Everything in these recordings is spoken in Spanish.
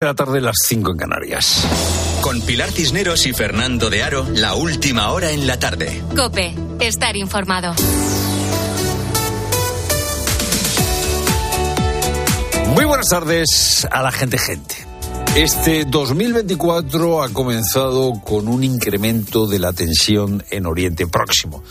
de la tarde, las 5 en Canarias. Con Pilar Cisneros y Fernando de Aro, la última hora en la tarde. Cope, estar informado. Muy buenas tardes a la gente gente. Este 2024 ha comenzado con un incremento de la tensión en Oriente Próximo.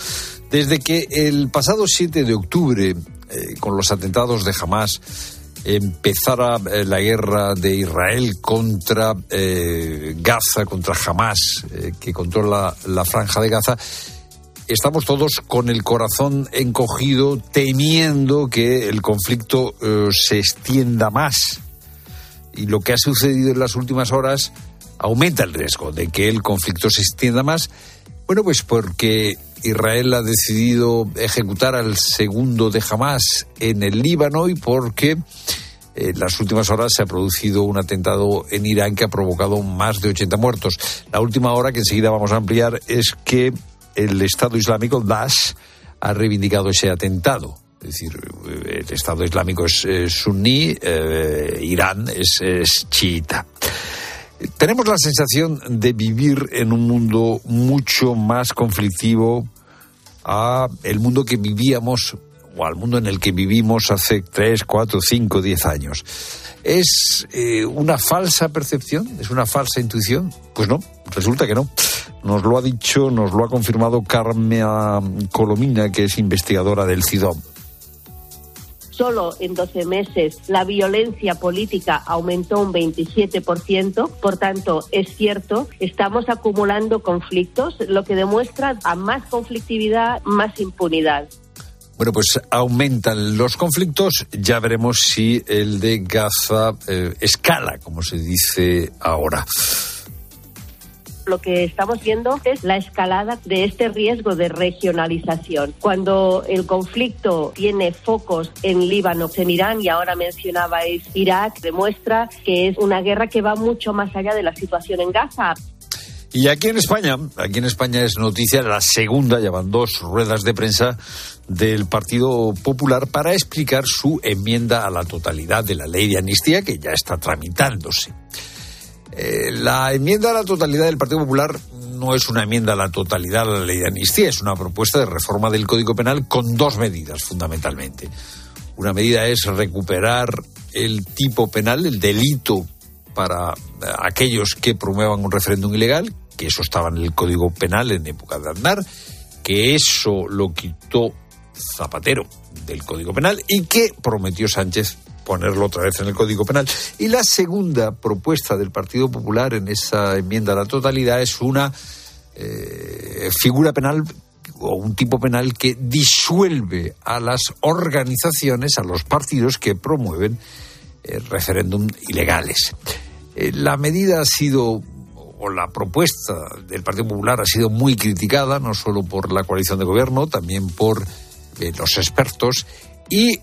Desde que el pasado 7 de octubre, eh, con los atentados de Hamas, empezara eh, la guerra de Israel contra eh, Gaza, contra Hamas, eh, que controla la franja de Gaza, estamos todos con el corazón encogido, temiendo que el conflicto se extienda más. Y lo que ha sucedido en las últimas horas aumenta el riesgo de que el conflicto se extienda más. Bueno, pues porque Israel ha decidido ejecutar al segundo de Hamas en el Líbano y porque en las últimas horas se ha producido un atentado en Irán que ha provocado más de 80 muertos. La última hora, que enseguida vamos a ampliar, es que el Estado Islámico, Daesh, ha reivindicado ese atentado. Es decir, el Estado Islámico es, suní, eh, Irán es, es chiita. Tenemos la sensación de vivir en un mundo mucho más conflictivo a el mundo que vivíamos o al mundo en el que vivimos hace 3, 4, 5, 10 años. ¿Es eh, una falsa percepción? ¿Es una falsa intuición? Pues no, resulta que no. Nos lo ha dicho, nos lo ha confirmado Carmen Colomina, que es investigadora del CIDOM solo en 12 meses la violencia política aumentó un 27%. Por tanto, es cierto, estamos acumulando conflictos, lo que demuestra a más conflictividad, más impunidad. Bueno, pues aumentan los conflictos. Ya veremos si el de Gaza eh, escala, como se dice ahora lo que estamos viendo es la escalada de este riesgo de regionalización. Cuando el conflicto tiene focos en Líbano, en Irán y ahora mencionabais Irak, demuestra que es una guerra que va mucho más allá de la situación en Gaza. Y aquí en España, aquí en España es noticia la segunda, llevan dos ruedas de prensa del Partido Popular para explicar su enmienda a la totalidad de la ley de amnistía que ya está tramitándose. Eh, la enmienda a la totalidad del Partido Popular no es una enmienda a la totalidad a la ley de amnistía, es una propuesta de reforma del Código Penal con dos medidas fundamentalmente. Una medida es recuperar el tipo penal, el delito para aquellos que promuevan un referéndum ilegal, que eso estaba en el Código Penal en época de andar, que eso lo quitó Zapatero del Código Penal y que prometió Sánchez ponerlo otra vez en el Código Penal. Y la segunda propuesta del Partido Popular en esa enmienda a la totalidad es una eh, figura penal o un tipo penal que disuelve a las organizaciones, a los partidos que promueven eh, referéndum ilegales. Eh, la medida ha sido, o la propuesta del Partido Popular ha sido muy criticada, no solo por la coalición de gobierno, también por los expertos, y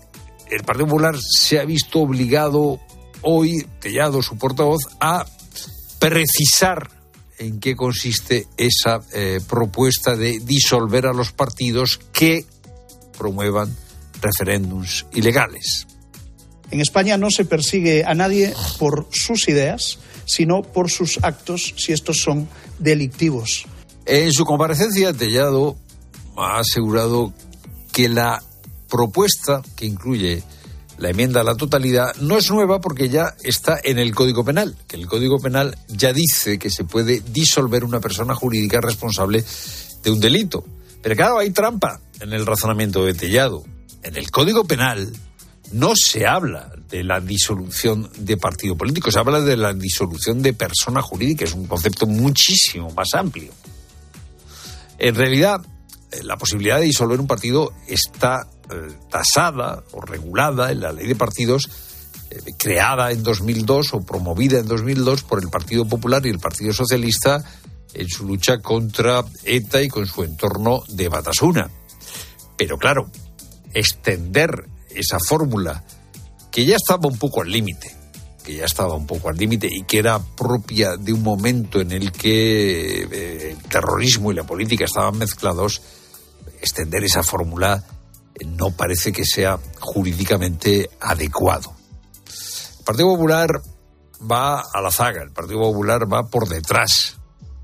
el Partido Popular se ha visto obligado hoy, Tellado, su portavoz, a precisar en qué consiste esa eh, propuesta de disolver a los partidos que promuevan referéndums ilegales. En España no se persigue a nadie por sus ideas, sino por sus actos, si estos son delictivos. En su comparecencia, Tellado ha asegurado que la propuesta que incluye la enmienda a la totalidad no es nueva porque ya está en el Código Penal, que el Código Penal ya dice que se puede disolver una persona jurídica responsable de un delito. Pero claro, hay trampa en el razonamiento de Tellado. En el Código Penal no se habla de la disolución de partido político, se habla de la disolución de persona jurídica, es un concepto muchísimo más amplio. En realidad, eh, la posibilidad de disolver un partido está eh, tasada o regulada en la ley de partidos eh, creada en 2002 o promovida en 2002 por el Partido Popular y el Partido Socialista en su lucha contra ETA y con su entorno de Batasuna. Pero claro, extender esa fórmula que ya estaba un poco al límite, que ya estaba un poco al límite y que era propia de un momento en el que eh, el terrorismo y la política estaban mezclados, extender esa fórmula no parece que sea jurídicamente adecuado. El Partido Popular va a la zaga, el Partido Popular va por detrás,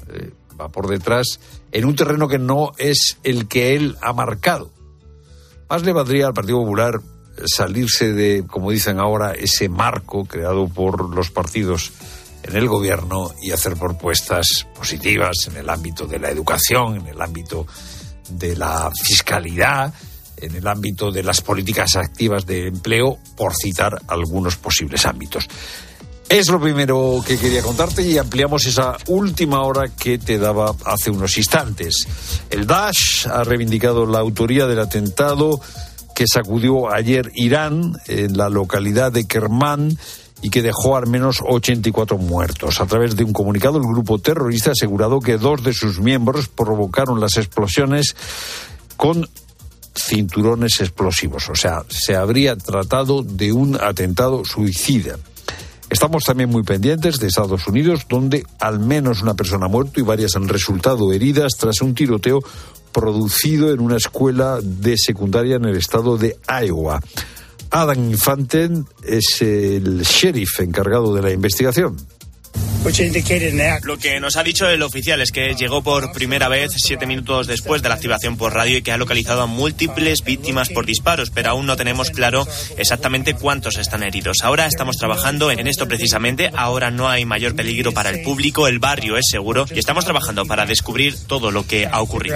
eh, va por detrás en un terreno que no es el que él ha marcado. Más le valdría al Partido Popular salirse de, como dicen ahora, ese marco creado por los partidos en el gobierno y hacer propuestas positivas en el ámbito de la educación, en el ámbito de la fiscalidad, en el ámbito de las políticas activas de empleo, por citar algunos posibles ámbitos. Es lo primero que quería contarte y ampliamos esa última hora que te daba hace unos instantes. El Daesh ha reivindicado la autoría del atentado que sacudió ayer Irán en la localidad de Kermán y que dejó al menos 84 muertos. A través de un comunicado, el grupo terrorista ha asegurado que dos de sus miembros provocaron las explosiones con cinturones explosivos. O sea, se habría tratado de un atentado suicida. Estamos también muy pendientes de Estados Unidos, donde al menos una persona ha muerto y varias han resultado heridas tras un tiroteo producido en una escuela de secundaria en el estado de Iowa. Adam Infanten es el sheriff encargado de la investigación. Lo que nos ha dicho el oficial es que llegó por primera vez siete minutos después de la activación por radio y que ha localizado a múltiples víctimas por disparos, pero aún no tenemos claro exactamente cuántos están heridos. Ahora estamos trabajando en esto precisamente. Ahora no hay mayor peligro para el público, el barrio es seguro y estamos trabajando para descubrir todo lo que ha ocurrido.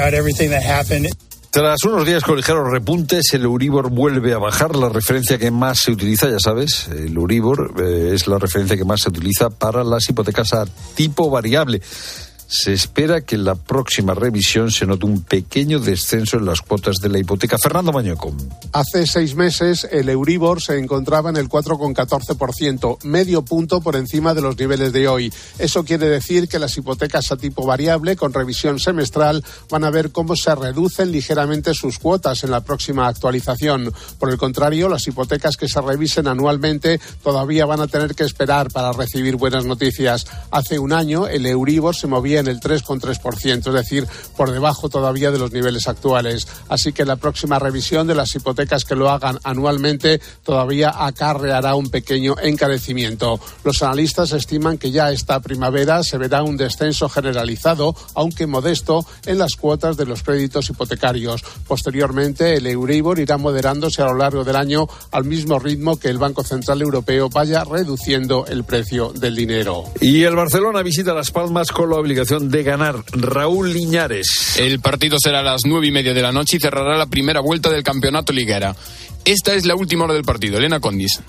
Tras unos días con ligeros repuntes, el Euribor vuelve a bajar. La referencia que más se utiliza, ya sabes, el Euribor eh, es la referencia que más se utiliza para las hipotecas a tipo variable se espera que en la próxima revisión se note un pequeño descenso en las cuotas de la hipoteca. Fernando Mañoco. Hace seis meses el Euribor se encontraba en el 4,14%, medio punto por encima de los niveles de hoy. Eso quiere decir que las hipotecas a tipo variable con revisión semestral van a ver cómo se reducen ligeramente sus cuotas en la próxima actualización. Por el contrario, las hipotecas que se revisen anualmente todavía van a tener que esperar para recibir buenas noticias. Hace un año el Euribor se movía en el 3,3%, es decir, por debajo todavía de los niveles actuales. Así que la próxima revisión de las hipotecas que lo hagan anualmente todavía acarreará un pequeño encarecimiento. Los analistas estiman que ya esta primavera se verá un descenso generalizado, aunque modesto, en las cuotas de los créditos hipotecarios. Posteriormente, el Euribor irá moderándose a lo largo del año al mismo ritmo que el Banco Central Europeo vaya reduciendo el precio del dinero. Y el Barcelona visita Las Palmas con la obligación de ganar. Raúl Liñares. El partido será a las nueve y media de la noche y cerrará la primera vuelta del campeonato liguera. Esta es la última hora del partido. Elena Condis.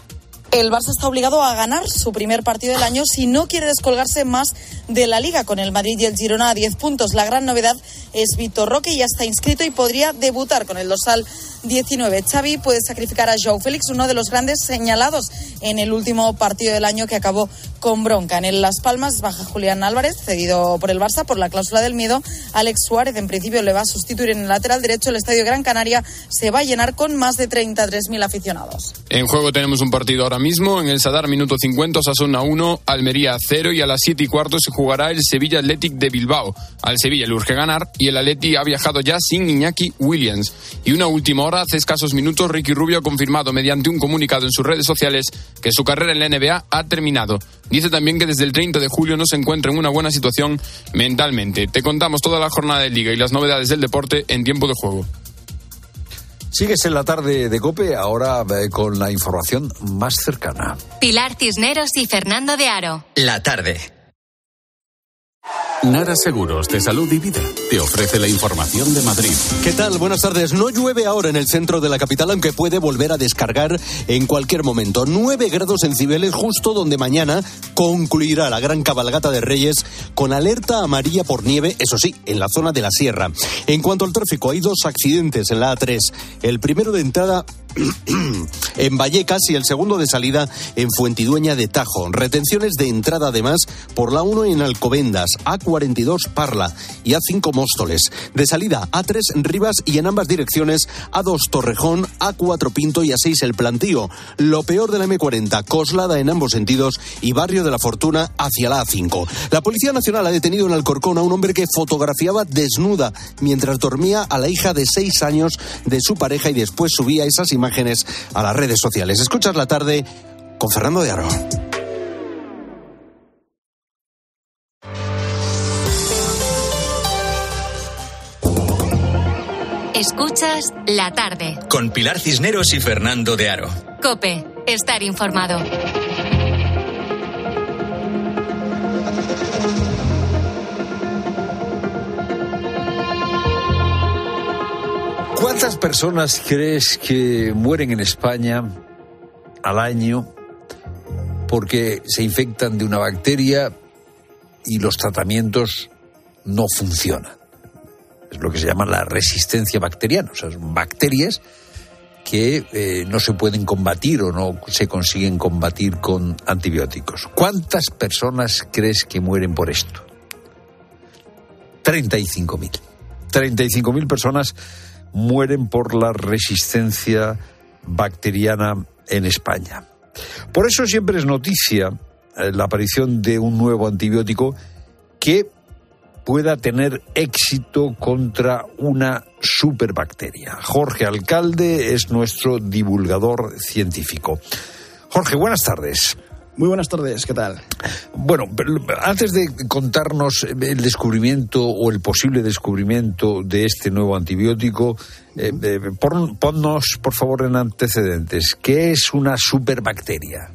El Barça está obligado a ganar su primer partido del año si no quiere descolgarse más de la liga con el Madrid y el Girona a 10 puntos. La gran novedad es Vitor Roque, ya está inscrito y podría debutar con el dorsal 19. Xavi puede sacrificar a Joe Félix, uno de los grandes señalados en el último partido del año que acabó con bronca. En el Las Palmas baja Julián Álvarez, cedido por el Barça por la cláusula del miedo. Alex Suárez en principio le va a sustituir en el lateral derecho. El Estadio Gran Canaria se va a llenar con más de 33.000 aficionados. En juego tenemos un partido ahora mismo. En el Sadar, minuto 50, Sasuna 1, Almería 0 y a las 7 y cuarto se jugará el Sevilla Athletic de Bilbao. Al Sevilla le urge ganar y el Atleti ha viajado ya sin Iñaki Williams. Y una última hora, hace escasos minutos, Ricky Rubio ha confirmado mediante un comunicado en sus redes sociales que su carrera en la NBA ha terminado. Dice también que desde el 30 de julio no se encuentra en una buena situación mentalmente. Te contamos toda la jornada de liga y las novedades del deporte en tiempo de juego. Sigues en la tarde de Cope, ahora eh, con la información más cercana. Pilar Cisneros y Fernando de Aro. La tarde. Nara Seguros de Salud y Vida te ofrece la información de Madrid. ¿Qué tal? Buenas tardes. No llueve ahora en el centro de la capital, aunque puede volver a descargar en cualquier momento. 9 grados en Cibeles, justo donde mañana concluirá la gran cabalgata de Reyes con alerta amarilla por nieve, eso sí, en la zona de la sierra. En cuanto al tráfico, hay dos accidentes en la A3. El primero de entrada en Vallecas y el segundo de salida en Fuentidueña de Tajo. Retenciones de entrada además por la 1 en Alcobendas, A42 Parla y A5 Móstoles. De salida A3 Rivas y en ambas direcciones A2 Torrejón, A4 Pinto y A6 El Plantío. Lo peor de la M40, Coslada en ambos sentidos y Barrio de la Fortuna hacia la A5. La Policía Nacional ha detenido en Alcorcón a un hombre que fotografiaba desnuda mientras dormía a la hija de seis años de su pareja y después subía esas imágenes a las redes sociales. Escuchas la tarde con Fernando de Aro. Escuchas la tarde. Con Pilar Cisneros y Fernando de Aro. Cope, estar informado. ¿Cuántas personas crees que mueren en España al año porque se infectan de una bacteria y los tratamientos no funcionan? Es lo que se llama la resistencia bacteriana. O sea, son bacterias que eh, no se pueden combatir o no se consiguen combatir con antibióticos. ¿Cuántas personas crees que mueren por esto? 35.000. 35.000 personas mueren por la resistencia bacteriana en España. Por eso siempre es noticia eh, la aparición de un nuevo antibiótico que pueda tener éxito contra una superbacteria. Jorge Alcalde es nuestro divulgador científico. Jorge, buenas tardes. Muy buenas tardes, ¿qué tal? Bueno, antes de contarnos el descubrimiento o el posible descubrimiento de este nuevo antibiótico, eh, eh, ponnos, por favor, en antecedentes. ¿Qué es una superbacteria?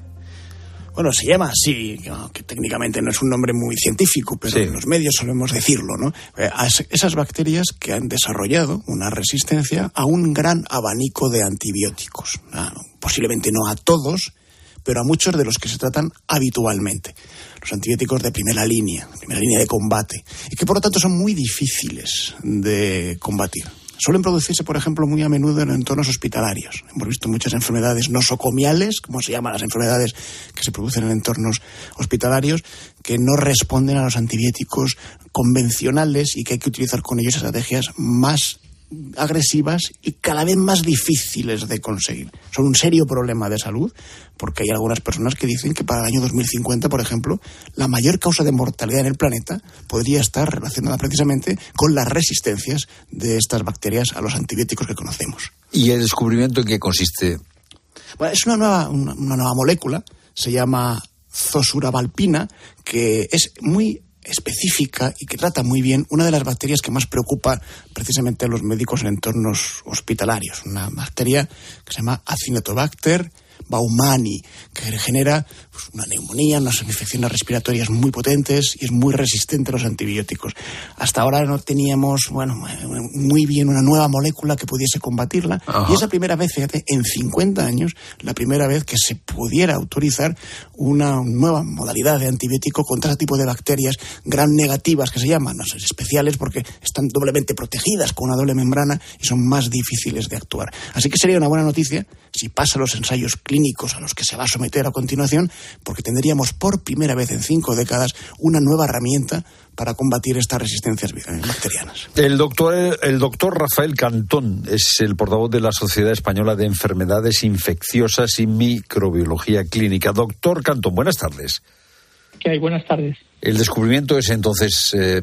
Bueno, se llama así, que técnicamente no es un nombre muy científico, pero en los medios solemos decirlo, ¿no? Eh, esas bacterias que han desarrollado una resistencia a un gran abanico de antibióticos. Ah, posiblemente no a todos, pero a muchos de los que se tratan habitualmente. Los antibióticos de primera línea, primera línea de combate, y que por lo tanto son muy difíciles de combatir. Suelen producirse, por ejemplo, muy a menudo en entornos hospitalarios. Hemos visto muchas enfermedades nosocomiales, como se llaman las enfermedades que se producen en entornos hospitalarios, que no responden a los antibióticos convencionales y que hay que utilizar con ellos estrategias más agresivas y cada vez más difíciles de conseguir. Son un serio problema de salud porque hay algunas personas que dicen que para el año 2050, por ejemplo, la mayor causa de mortalidad en el planeta podría estar relacionada precisamente con las resistencias de estas bacterias a los antibióticos que conocemos. ¿Y el descubrimiento en qué consiste? Bueno, es una nueva, una, una nueva molécula, se llama zosurabalpina, que es muy específica y que trata muy bien una de las bacterias que más preocupa precisamente a los médicos en entornos hospitalarios, una bacteria que se llama Acinetobacter baumani, que genera pues, una neumonía, unas infecciones respiratorias muy potentes y es muy resistente a los antibióticos. Hasta ahora no teníamos, bueno, muy bien una nueva molécula que pudiese combatirla y es la primera vez, fíjate, en 50 años, la primera vez que se pudiera autorizar una nueva modalidad de antibiótico contra ese tipo de bacterias gran negativas que se llaman, no sé, especiales porque están doblemente protegidas con una doble membrana y son más difíciles de actuar. Así que sería una buena noticia si pasa los ensayos clínicos a los que se va a someter a continuación, porque tendríamos por primera vez en cinco décadas una nueva herramienta para combatir estas resistencias bacterianas. El doctor, el doctor Rafael Cantón es el portavoz de la Sociedad Española de Enfermedades Infecciosas y Microbiología Clínica. Doctor Cantón, buenas tardes. ¿Qué hay? Buenas tardes. El descubrimiento es entonces eh,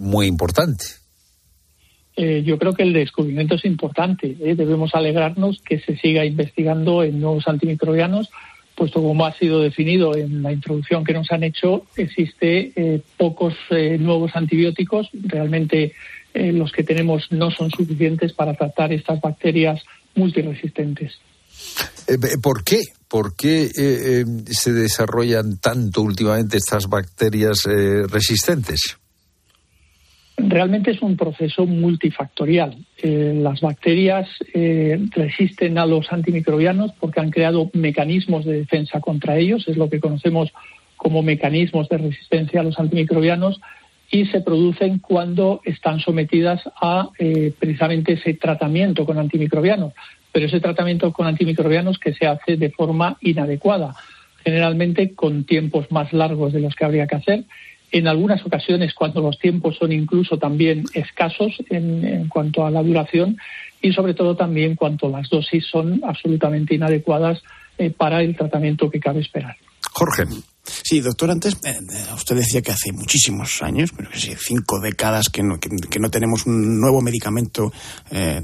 muy importante. Eh, yo creo que el descubrimiento es importante. ¿eh? Debemos alegrarnos que se siga investigando en nuevos antimicrobianos, puesto como ha sido definido en la introducción que nos han hecho, existe eh, pocos nuevos antibióticos. Realmente los que tenemos no son suficientes para tratar estas bacterias multiresistentes. ¿Por qué? ¿Por qué se desarrollan tanto últimamente estas bacterias resistentes? Realmente es un proceso multifactorial. Eh, las bacterias eh, resisten a los antimicrobianos porque han creado mecanismos de defensa contra ellos, es lo que conocemos como mecanismos de resistencia a los antimicrobianos y se producen cuando están sometidas a eh, precisamente ese tratamiento con antimicrobianos, pero ese tratamiento con antimicrobianos que se hace de forma inadecuada, generalmente con tiempos más largos de los que habría que hacer en algunas ocasiones cuando los tiempos son incluso también escasos en, cuanto a la duración y sobre todo también cuando las dosis son absolutamente inadecuadas eh, para el tratamiento que cabe esperar. Jorge. Sí, doctor, antes eh, usted decía que hace muchísimos años, pero que cinco décadas que no, que, no tenemos un nuevo medicamento eh,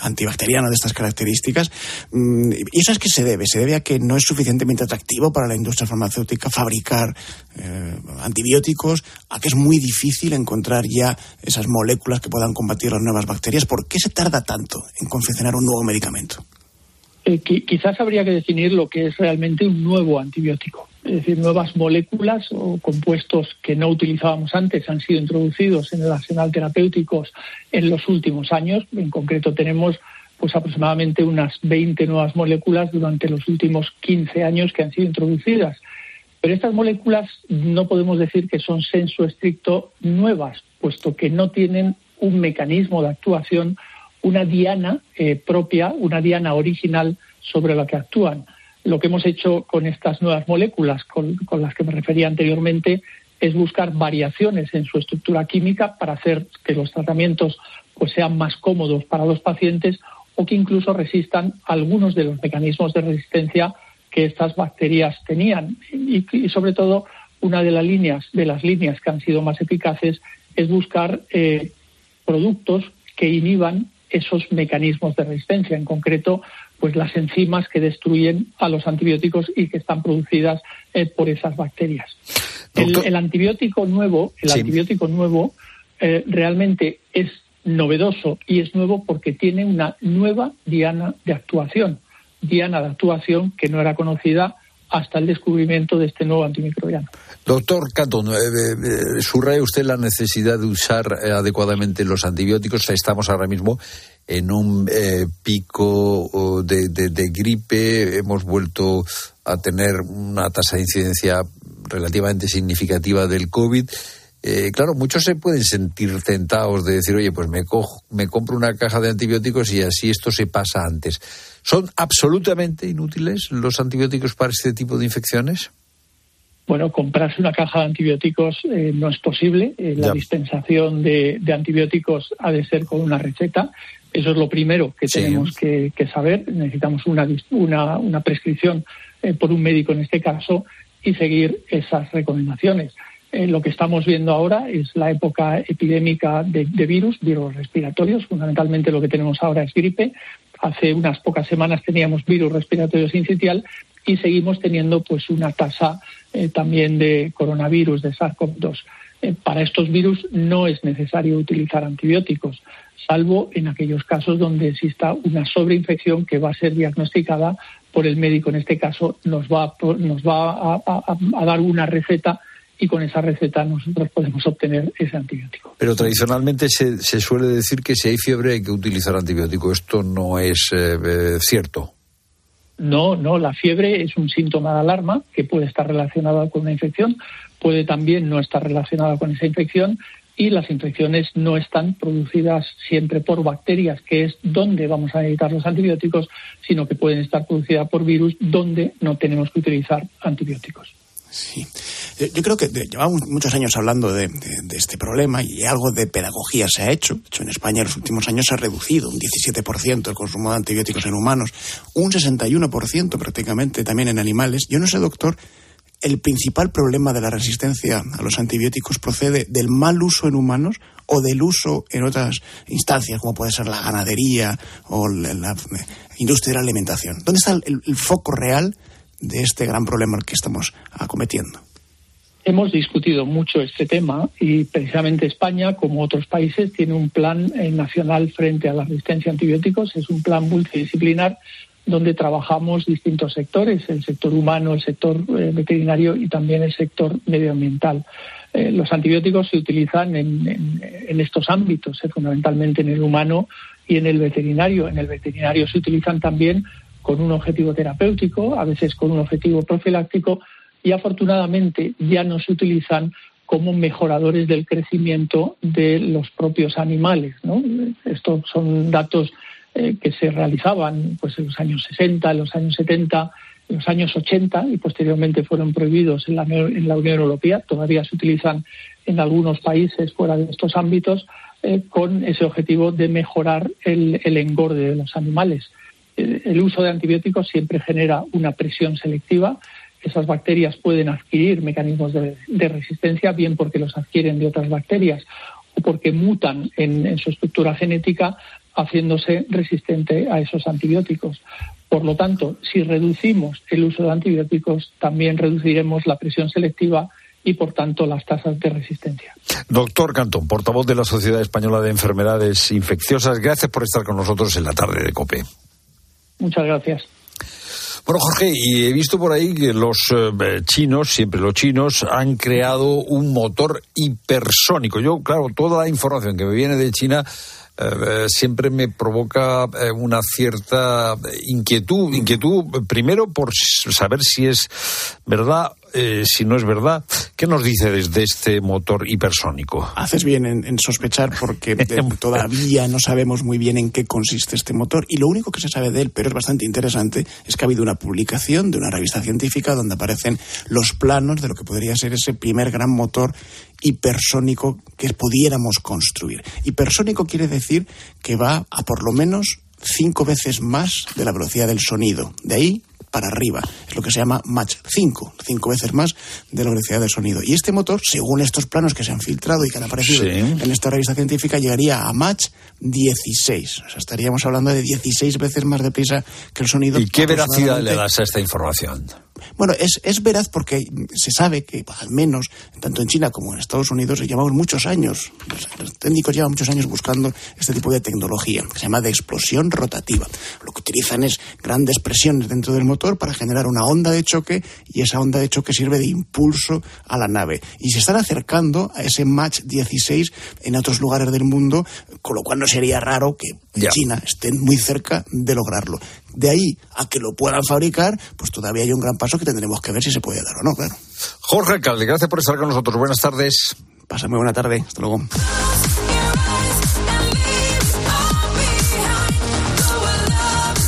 antibacteriano de estas características. Mm, ¿Y eso es que se debe? ¿Se debe a que no es suficientemente atractivo para la industria farmacéutica fabricar eh, antibióticos? ¿A que es muy difícil encontrar ya esas moléculas que puedan combatir las nuevas bacterias? ¿Por qué se tarda tanto en confeccionar un nuevo medicamento? Quizás habría que definir lo que es realmente un nuevo antibiótico es decir, nuevas moléculas o compuestos que no utilizábamos antes han sido introducidos en el arsenal terapéutico en los últimos años. En concreto tenemos pues aproximadamente unas 20 nuevas moléculas durante los últimos 15 años que han sido introducidas. Pero estas moléculas no podemos decir que son senso estricto nuevas, puesto que no tienen un mecanismo de actuación, una diana eh, propia, una diana original sobre la que actúan. Lo que hemos hecho con estas nuevas moléculas, con, las que me refería anteriormente, es buscar variaciones en su estructura química para hacer que los tratamientos pues, sean más cómodos para los pacientes o que incluso resistan algunos de los mecanismos de resistencia que estas bacterias tenían. Y, sobre todo, una de las líneas, de las líneas que han sido más eficaces es buscar eh, productos que inhiban esos mecanismos de resistencia. En concreto, pues las enzimas que destruyen a los antibióticos y que están producidas eh, por esas bacterias. El, antibiótico nuevo, el antibiótico nuevo eh, realmente es novedoso y es nuevo porque tiene una nueva diana de actuación, diana de actuación que no era conocida hasta el descubrimiento de este nuevo antimicrobiano. Doctor Catón, eh, usted la necesidad de usar adecuadamente los antibióticos. Estamos ahora mismo en un eh, pico de, de, gripe, hemos vuelto a tener una tasa de incidencia relativamente significativa del COVID. Eh, claro, muchos se pueden sentir tentados de decir, oye, pues me, cojo, me compro una caja de antibióticos y así esto se pasa antes. ¿Son absolutamente inútiles los antibióticos para este tipo de infecciones? Bueno, comprarse una caja de antibióticos eh, no es posible. la dispensación de, de, antibióticos ha de ser con una receta. Eso es lo primero que tenemos que, saber. Necesitamos una, una, prescripción eh, por un médico en este caso y seguir esas recomendaciones. Eh, lo que estamos viendo ahora es la época epidémica de, virus, virus respiratorios. Fundamentalmente lo que tenemos ahora es gripe. Hace unas pocas semanas teníamos virus respiratorio sincitial y seguimos teniendo pues una tasa eh, también de coronavirus, de SARS-CoV-2. para estos virus no es necesario utilizar antibióticos salvo en aquellos casos donde exista una sobreinfección que va a ser diagnosticada por el médico. En este caso nos va, nos va a, dar una receta y con esa receta nosotros podemos obtener ese antibiótico. Pero tradicionalmente se, suele decir que si hay fiebre hay que utilizar antibiótico. ¿Esto no es eh, eh, cierto? No, no, la fiebre es un síntoma de alarma que puede estar relacionado con una infección, puede también no estar relacionada con esa infección y las infecciones no están producidas siempre por bacterias, que es donde vamos a necesitar los antibióticos, sino que pueden estar producidas por virus, donde no tenemos que utilizar antibióticos. Sí. Yo creo que llevamos muchos años hablando de, este problema y algo de pedagogía se ha hecho. De hecho, en España en los últimos años se ha reducido un 17% el consumo de antibióticos en humanos, un 61% prácticamente también en animales. Yo no sé, doctor, el principal problema de la resistencia a los antibióticos procede del mal uso en humanos o del uso en otras instancias, como puede ser la ganadería o la, industria de la alimentación. ¿Dónde está el, foco real de este gran problema que estamos acometiendo? Hemos discutido mucho este tema y precisamente España, como otros países, tiene un plan eh, nacional frente a la resistencia a antibióticos. Es un plan multidisciplinar donde trabajamos distintos sectores, el sector humano, el sector eh, veterinario y también el sector medioambiental. Eh, los antibióticos se utilizan en, estos ámbitos, fundamentalmente en el humano y en el veterinario. En el veterinario se utilizan también con un objetivo terapéutico, a veces con un objetivo profiláctico y afortunadamente ya no se utilizan como mejoradores del crecimiento de los propios animales. Estos son datos eh, que se realizaban pues, en los años 60, en los años 70, en los años 80 y posteriormente fueron prohibidos en la, Unión Europea. Todavía se utilizan en algunos países fuera de estos ámbitos eh, con ese objetivo de mejorar el engorde de los animales. El uso de antibióticos siempre genera una presión selectiva esas bacterias pueden adquirir mecanismos de, resistencia, bien porque los adquieren de otras bacterias o porque mutan en, su estructura genética, haciéndose resistente a esos antibióticos. Por lo tanto, si reducimos el uso de antibióticos, también reduciremos la presión selectiva y, por tanto, las tasas de resistencia. Doctor Cantón, portavoz de la Sociedad Española de Enfermedades Infecciosas, gracias por estar con nosotros en la tarde de COPE. Muchas gracias. Bueno, Jorge, y he visto por ahí que los eh, chinos, siempre los chinos, han creado un motor hipersónico. Yo, claro, toda la información que me viene de China eh, siempre me provoca eh, una cierta inquietud. Inquietud, primero, por saber si es verdad, eh, si no es verdad. ¿Qué nos dice desde este motor hipersónico? Haces bien en, sospechar porque todavía no sabemos muy bien en qué consiste este motor y lo único que se sabe de él, pero es bastante interesante, es que ha habido una publicación de una revista científica donde aparecen los planos de lo que podría ser ese primer gran motor hipersónico que pudiéramos construir. Hipersónico quiere decir que va a por lo menos cinco veces más de la velocidad del sonido. De ahí para arriba. Es lo que se llama Mach 5, cinco veces más de la velocidad del sonido. Y este motor, según estos planos que se han filtrado y que han aparecido en esta revista científica, llegaría a Mach 16. O sea, estaríamos hablando de 16 veces más deprisa que el sonido. ¿Y qué veracidad le das a esta información? Bueno, es, es veraz porque se sabe que, al menos, tanto en China como en Estados Unidos, llevamos muchos años, los técnicos llevan muchos años buscando este tipo de tecnología, que se llama de explosión rotativa. Lo que utilizan es grandes presiones dentro del motor para generar una onda de choque y esa onda de choque sirve de impulso a la nave. Y se están acercando a ese Mach 16 en otros lugares del mundo, con lo cual no sería raro que en China estén muy cerca de lograrlo. De ahí a que lo puedan fabricar, pues todavía hay un gran paso que tendremos que ver si se puede dar o no, claro. Jorge Alcalde, gracias por estar con nosotros. Buenas tardes. Pasa muy buena tarde. Hasta luego.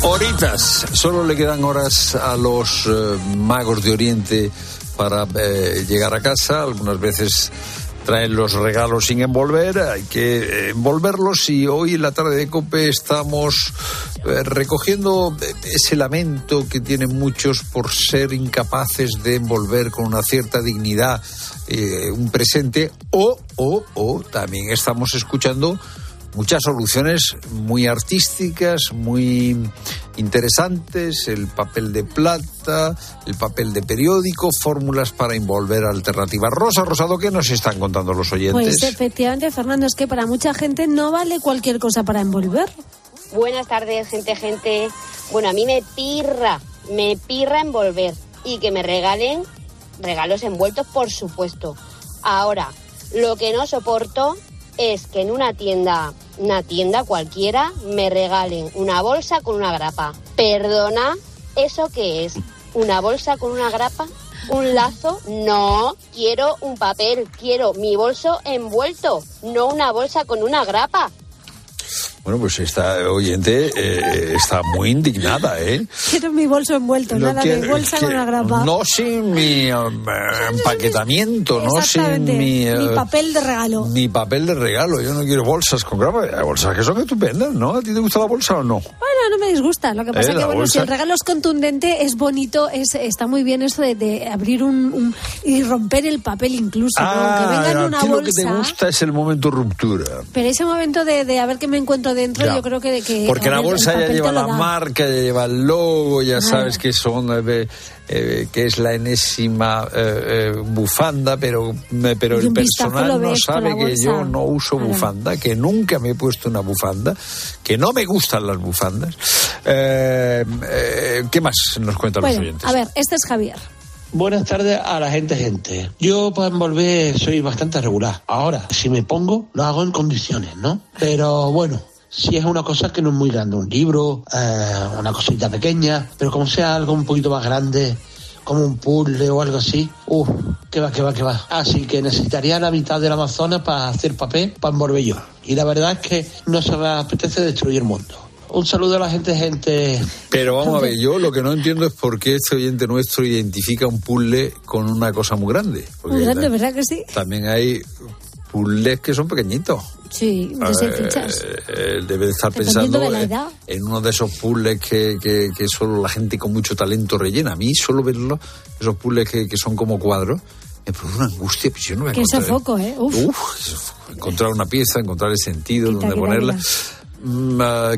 Horitas. Solo le quedan horas a los eh, magos de Oriente para eh, llegar a casa. Algunas veces traen los regalos sin envolver, hay que envolverlos y hoy en la tarde de Cope estamos eh, recogiendo ese lamento que tienen muchos por ser incapaces de envolver con una cierta dignidad eh, un presente o, o, o también estamos escuchando muchas soluciones muy artísticas, muy interesantes, el papel de plata, el papel de periódico, fórmulas para envolver alternativas. Rosa Rosado, ¿qué nos están contando los oyentes? Pues efectivamente, Fernando, es que para mucha gente no vale cualquier cosa para envolver. Buenas tardes, gente, gente. Bueno, a mí me pirra, me pirra envolver y que me regalen regalos envueltos, por supuesto. Ahora, lo que no soporto es que en una tienda, una tienda cualquiera, me regalen una bolsa con una grapa. Perdona, ¿eso qué es? ¿Una bolsa con una grapa? ¿Un lazo? No, quiero un papel, quiero mi bolso envuelto, no una bolsa con una grapa. Bueno, pues esta oyente eh, está muy indignada, ¿eh? Quiero mi bolso envuelto, nada de bolsa con una grapa. No sin mi um, empaquetamiento, no sin mi... mi uh, papel de regalo. Mi papel de regalo. Yo no quiero bolsas con grapa. Hay bolsas que son estupendas, ¿no? ¿A ti te gusta la bolsa o no? Bueno, no me disgusta. Lo que pasa es eh, que, bueno, si el regalo es contundente, es bonito, es, está muy bien eso de, abrir un, y romper el papel incluso, ah, Aunque venga en una bolsa. lo que te gusta es el momento ruptura. Pero ese momento de, de a ver qué me encuentro dentro, yo creo que... que Porque la bolsa ya lleva la marca, ya lleva el logo, ya sabes que son... Eh, eh, que es la enésima eh, bufanda, pero, pero el personal no sabe que yo no uso bufanda, que nunca me he puesto una bufanda, que no me gustan las bufandas. ¿Qué más nos cuentan los oyentes? A ver, este es Javier. Buenas tardes a la gente, gente. Yo para envolver soy bastante regular. Ahora, si me pongo, lo hago en condiciones, ¿no? Pero bueno, si es una cosa que no es muy grande, un libro, eh, una cosita pequeña, pero como sea algo un poquito más grande, como un puzzle o algo así, uff, que va, que va, que va. Así que necesitaría la mitad del Amazonas para hacer papel para envolver yo. Y la verdad es que no se me apetece destruir el mundo. Un saludo a la gente, gente. Pero vamos a ver, yo lo que no entiendo es por qué este oyente nuestro identifica un puzzle con una cosa muy grande. muy grande, ¿verdad que sí? También hay puzzles que son pequeñitos. Sí, de seis fichas. eh, debe de estar pensando de en, uno de esos puzzles que, que, que solo la gente con mucho talento rellena. A mí solo verlo, esos puzzles que, que son como cuadros, me produce una angustia. Pues yo no Que encontrar- sofoco, ¿eh? Uf. Uf, encontrar una pieza, encontrar el sentido, Quita donde ponerla. la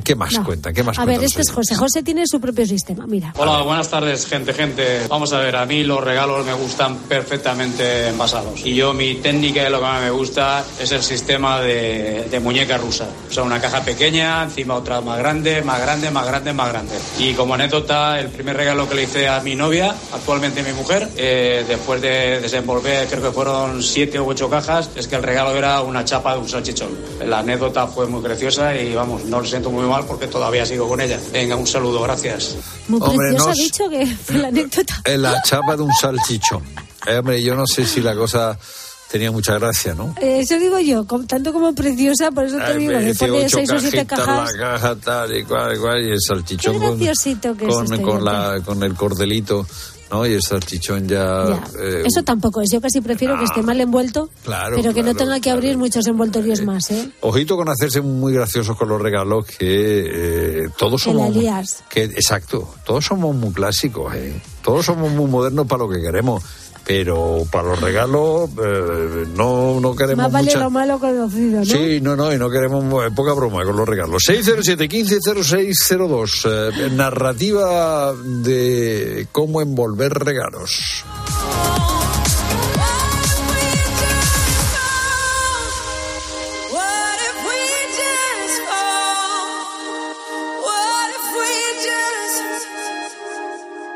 ¿Qué más No. cuenta? ¿Qué más A cuentan ver, este es José. José tiene su propio sistema, mira. Hola, buenas tardes, gente, gente. Vamos a ver, a mí los regalos me gustan perfectamente envasados. Y yo, mi técnica de lo que más me gusta es el sistema de, de muñeca rusa. O sea, una caja pequeña, encima otra más grande, más grande, más grande, más grande. Y como anécdota, el primer regalo que le hice a mi novia, actualmente mi mujer, eh, después de desenvolver, creo que fueron siete u ocho cajas, es que el regalo era una chapa de un salchichón. La anécdota fue muy preciosa y vamos, no lo siento muy mal porque todavía sigo con ella. Venga, un saludo, gracias. Muy Hombre, precioso no ha es- dicho que fue la anécdota. En la chapa de un salchichón. Eh, hombre, yo no sé si la cosa tenía mucha gracia, ¿no? Eh, eso digo yo, tanto como preciosa, por eso te Ay, digo, le pone seis o siete cajas. la caja tal y cual, y cual, y el salchichón Qué con, que es con, este con la, con el cordelito, ¿no? Y el salchichón ya... Ya. eh, Eso tampoco es. Yo casi prefiero que esté mal envuelto, Claro, pero que no tenga que abrir muchos envoltorios más, ¿eh? Ojito con hacerse muy graciosos con los regalos que eh, todos somos... Que, exacto, todos somos muy clásicos, ¿eh? Todos somos muy modernos para lo que queremos, pero para los regalos eh, no, no queremos Más vale mucha... lo malo conocido, ¿no? Sí, no, no, y no queremos eh, poca broma con los regalos. 607-150602, eh, narrativa de cómo envolver regalos.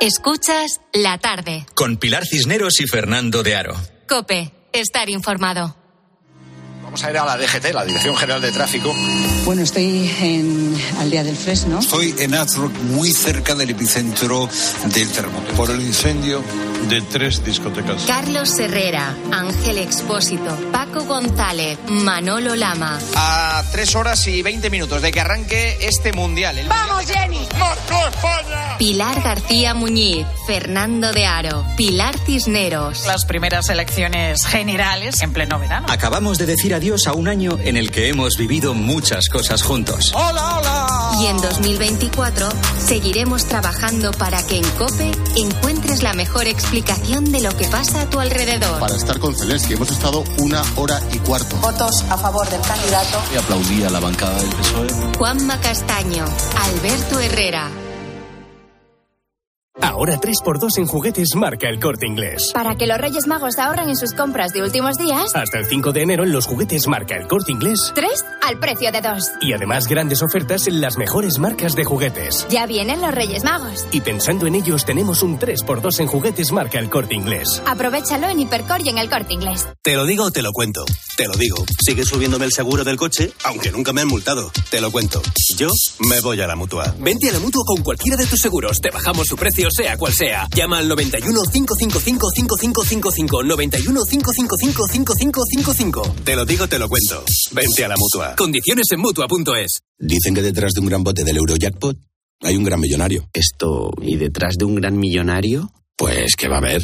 Escuchas la tarde. Con Pilar Cisneros y Fernando de Aro. Cope, estar informado. Vamos a ir a la DGT, la Dirección General de Tráfico. Bueno, estoy en Aldea del Fresno. Estoy en Azrock, muy cerca del epicentro del terremoto. Por el incendio de tres discotecas. Carlos Herrera, Ángel Expósito, Paco González, Manolo Lama. A tres horas y 20 minutos de que arranque este mundial. El ¡Vamos, Jenny! ¡Marco España! Pilar García Muñiz, Fernando de Aro, Pilar Cisneros. Las primeras elecciones generales en pleno verano. Acabamos de decir adiós a un año en el que hemos vivido muchas cosas juntos. ¡Hola, hola! Y en 2024 seguiremos trabajando para que en COPE encuentres la mejor explicación de lo que pasa a tu alrededor. Para estar con Zelensky hemos estado una hora y cuarto. Votos a favor del candidato. Y aplaudí a la bancada del PSOE. Juanma Castaño, Alberto Herrera. Ahora 3x2 en juguetes marca el corte inglés. Para que los Reyes Magos ahorren en sus compras de últimos días, Hasta el 5 de enero en los juguetes marca el corte inglés. tres al precio de dos. Y además grandes ofertas en las mejores marcas de juguetes. Ya vienen los Reyes Magos. Y pensando en ellos tenemos un 3x2 en juguetes marca el corte inglés. Aprovechalo en Hipercor y en el Corte Inglés. Te lo digo o te lo cuento. Te lo digo. Sigue subiéndome el seguro del coche, aunque nunca me han multado. Te lo cuento. Yo me voy a la mutua. Vente a la mutua con cualquiera de tus seguros. Te bajamos su precio, sea cual sea. Llama al 91 555 5555. 91 555 5555. Te lo digo, te lo cuento. Vente a la mutua. Condiciones en mutua.es. Dicen que detrás de un gran bote del Eurojackpot hay un gran millonario. Esto, ¿y detrás de un gran millonario? Pues que va a haber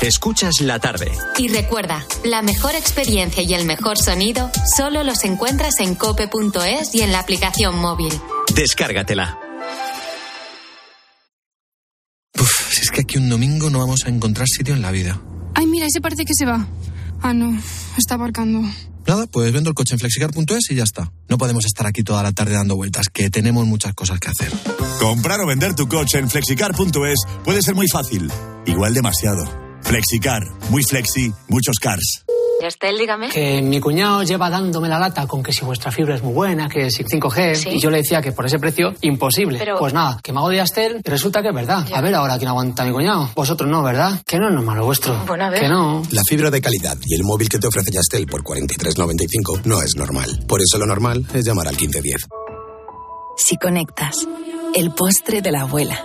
Escuchas la tarde. Y recuerda, la mejor experiencia y el mejor sonido solo los encuentras en cope.es y en la aplicación móvil. Descárgatela. Si es que aquí un domingo no vamos a encontrar sitio en la vida. Ay, mira, ese parece que se va. Ah, no, está aparcando. Nada, pues vendo el coche en flexicar.es y ya está. No podemos estar aquí toda la tarde dando vueltas, que tenemos muchas cosas que hacer. Comprar o vender tu coche en flexicar.es puede ser muy fácil, igual demasiado. Flexicar, muy flexi, muchos cars. Estel, dígame. Que mi cuñado lleva dándome la lata con que si vuestra fibra es muy buena, que si 5G, Sí. y yo le decía que por ese precio, imposible. Pero- Pues nada, que me hago de Astel y resulta que es verdad. Ya. A ver ahora quién aguanta a mi cuñado. Vosotros no, ¿verdad? Que no es normal lo vuestro. Bueno, a ver. Que no. La fibra de calidad y el móvil que te ofrece Yastel por 43.95 no es normal. Por eso lo normal es llamar al 1510. Si conectas, el postre de la abuela.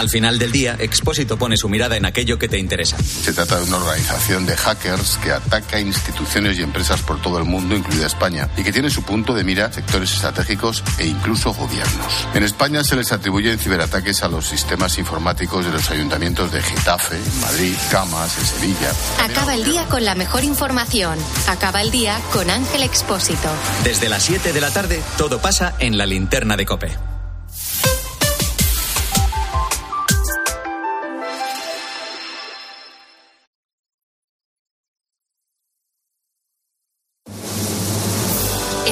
Al final del día, Expósito pone su mirada en aquello que te interesa. Se trata de una organización de hackers que ataca instituciones y empresas por todo el mundo, incluida España, y que tiene su punto de mira sectores estratégicos e incluso gobiernos. En España se les atribuyen ciberataques a los sistemas informáticos de los ayuntamientos de Getafe, Madrid, Camas, en Sevilla. Acaba el día con la mejor información. Acaba el día con Ángel Expósito. Desde las 7 de la tarde, todo pasa en la linterna de Cope.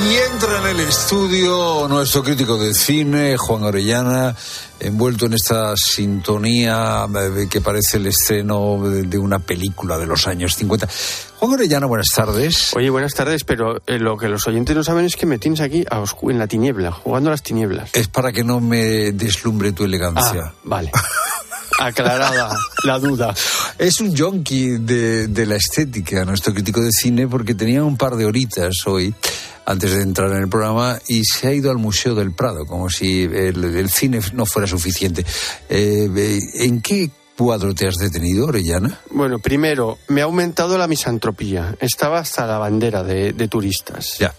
Y entra en el estudio nuestro crítico de cine, Juan Orellana, envuelto en esta sintonía eh, que parece el estreno de de una película de los años 50. Juan Orellana, buenas tardes. Oye, buenas tardes, pero eh, lo que los oyentes no saben es que me tienes aquí a oscu- en la tiniebla, jugando a las tinieblas. Es para que no me deslumbre tu elegancia. Ah, vale. Aclarada la duda. Es un junkie de, de la estética, nuestro crítico de cine, porque tenía un par de horitas hoy, antes de entrar en el programa, y se ha ido al Museo del Prado, como si el, el cine no fuera suficiente. Eh, eh, ¿En qué cuadro te has detenido, Orellana? Bueno, primero, me ha aumentado la misantropía. Estaba hasta la bandera de, de turistas. Ya.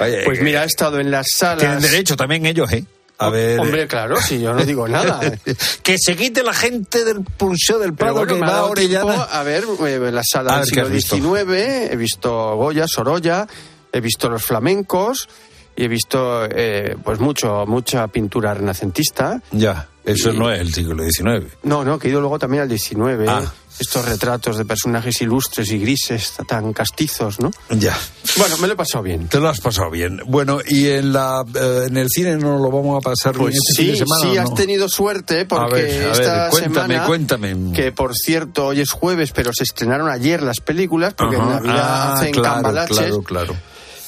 Oye, Pues eh, mira, he estado en las salas. Tienen derecho también ellos, ¿eh? A ver. Hombre, claro, si yo no digo nada. que se quite la gente del Museo del Prado bueno, que me va tiempo Orellana. a ver eh, la sala del ver, ¿qué siglo? XIX, he visto Goya, Sorolla, he visto los flamencos y he visto eh, pues mucho mucha pintura renacentista. Ya, eso no es el siglo XIX. No, no, que he ido luego también al XIX. Ah. Estos retratos de personajes ilustres y grises, tan castizos, ¿no? Ya. Bueno, me lo he pasado bien. Te lo has pasado bien. Bueno, y en la eh, en el cine no lo vamos a pasar Pues bien este sí, fin de semana. sí ¿o has no? tenido suerte porque A ver, a ver, esta cuéntame, semana, cuéntame. que por cierto hoy es jueves, pero se estrenaron ayer las películas porque en Ajá. Navidad Ah, hacen claro, cambalaches. claro, claro.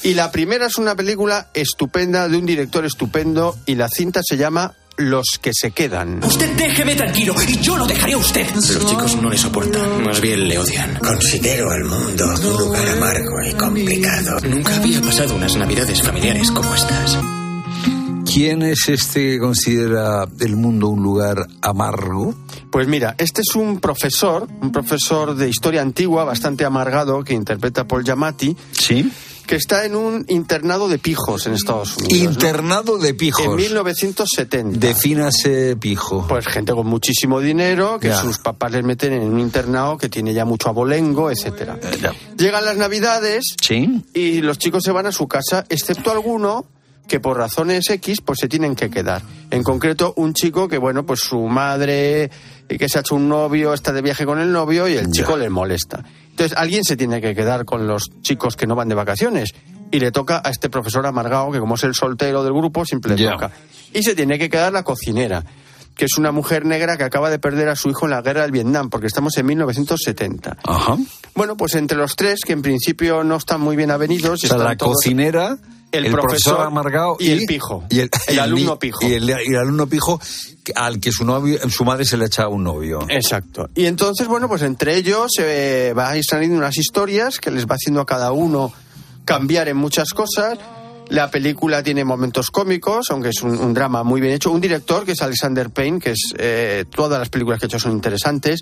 Y la primera es una película estupenda de un director estupendo y la cinta se llama Los que se quedan. Usted déjeme tranquilo y yo lo dejaré a usted. Los chicos no le soportan, más bien le odian. Considero el mundo un lugar amargo y complicado. Nunca había pasado unas navidades familiares como estas. ¿Quién es este que considera el mundo un lugar amargo? Pues mira, este es un profesor, un profesor de historia antigua, bastante amargado, que interpreta a Paul Giamatti. Sí. Que está en un internado de pijos en Estados Unidos. ¿no? Internado de pijos. En 1970. Defínase pijo. Pues gente con muchísimo dinero, que Ya. sus papás les meten en un internado que tiene ya mucho abolengo, etcétera. Llegan las navidades Sí. y los chicos se van a su casa, excepto alguno que por razones X pues se tienen que quedar. En concreto, un chico que, bueno, pues su madre eh, que se ha hecho un novio, está de viaje con el novio y el chico le molesta. Entonces, alguien se tiene que quedar con los chicos que no van de vacaciones. Y le toca a este profesor amargado que como es el soltero del grupo siempre le toca. Y se tiene que quedar la cocinera que es una mujer negra que acaba de perder a su hijo en la guerra del Vietnam, porque estamos en 1970. Ajá. Bueno, pues entre los tres, que en principio no están muy bien avenidos... O sea, están la todos- cocinera, el, el, profesor, profesor amargado y, el pijo. Y el, alumno pijo. Y el, alumno pijo al que su novio, su madre se le echa un novio. Exacto. Y entonces, bueno, pues entre ellos se va a ir saliendo unas historias que les va haciendo a cada uno cambiar en muchas cosas. La película tiene momentos cómicos, aunque es un, un drama muy bien hecho. Un director que es Alexander Payne, que es eh, todas las películas que ha hecho son interesantes.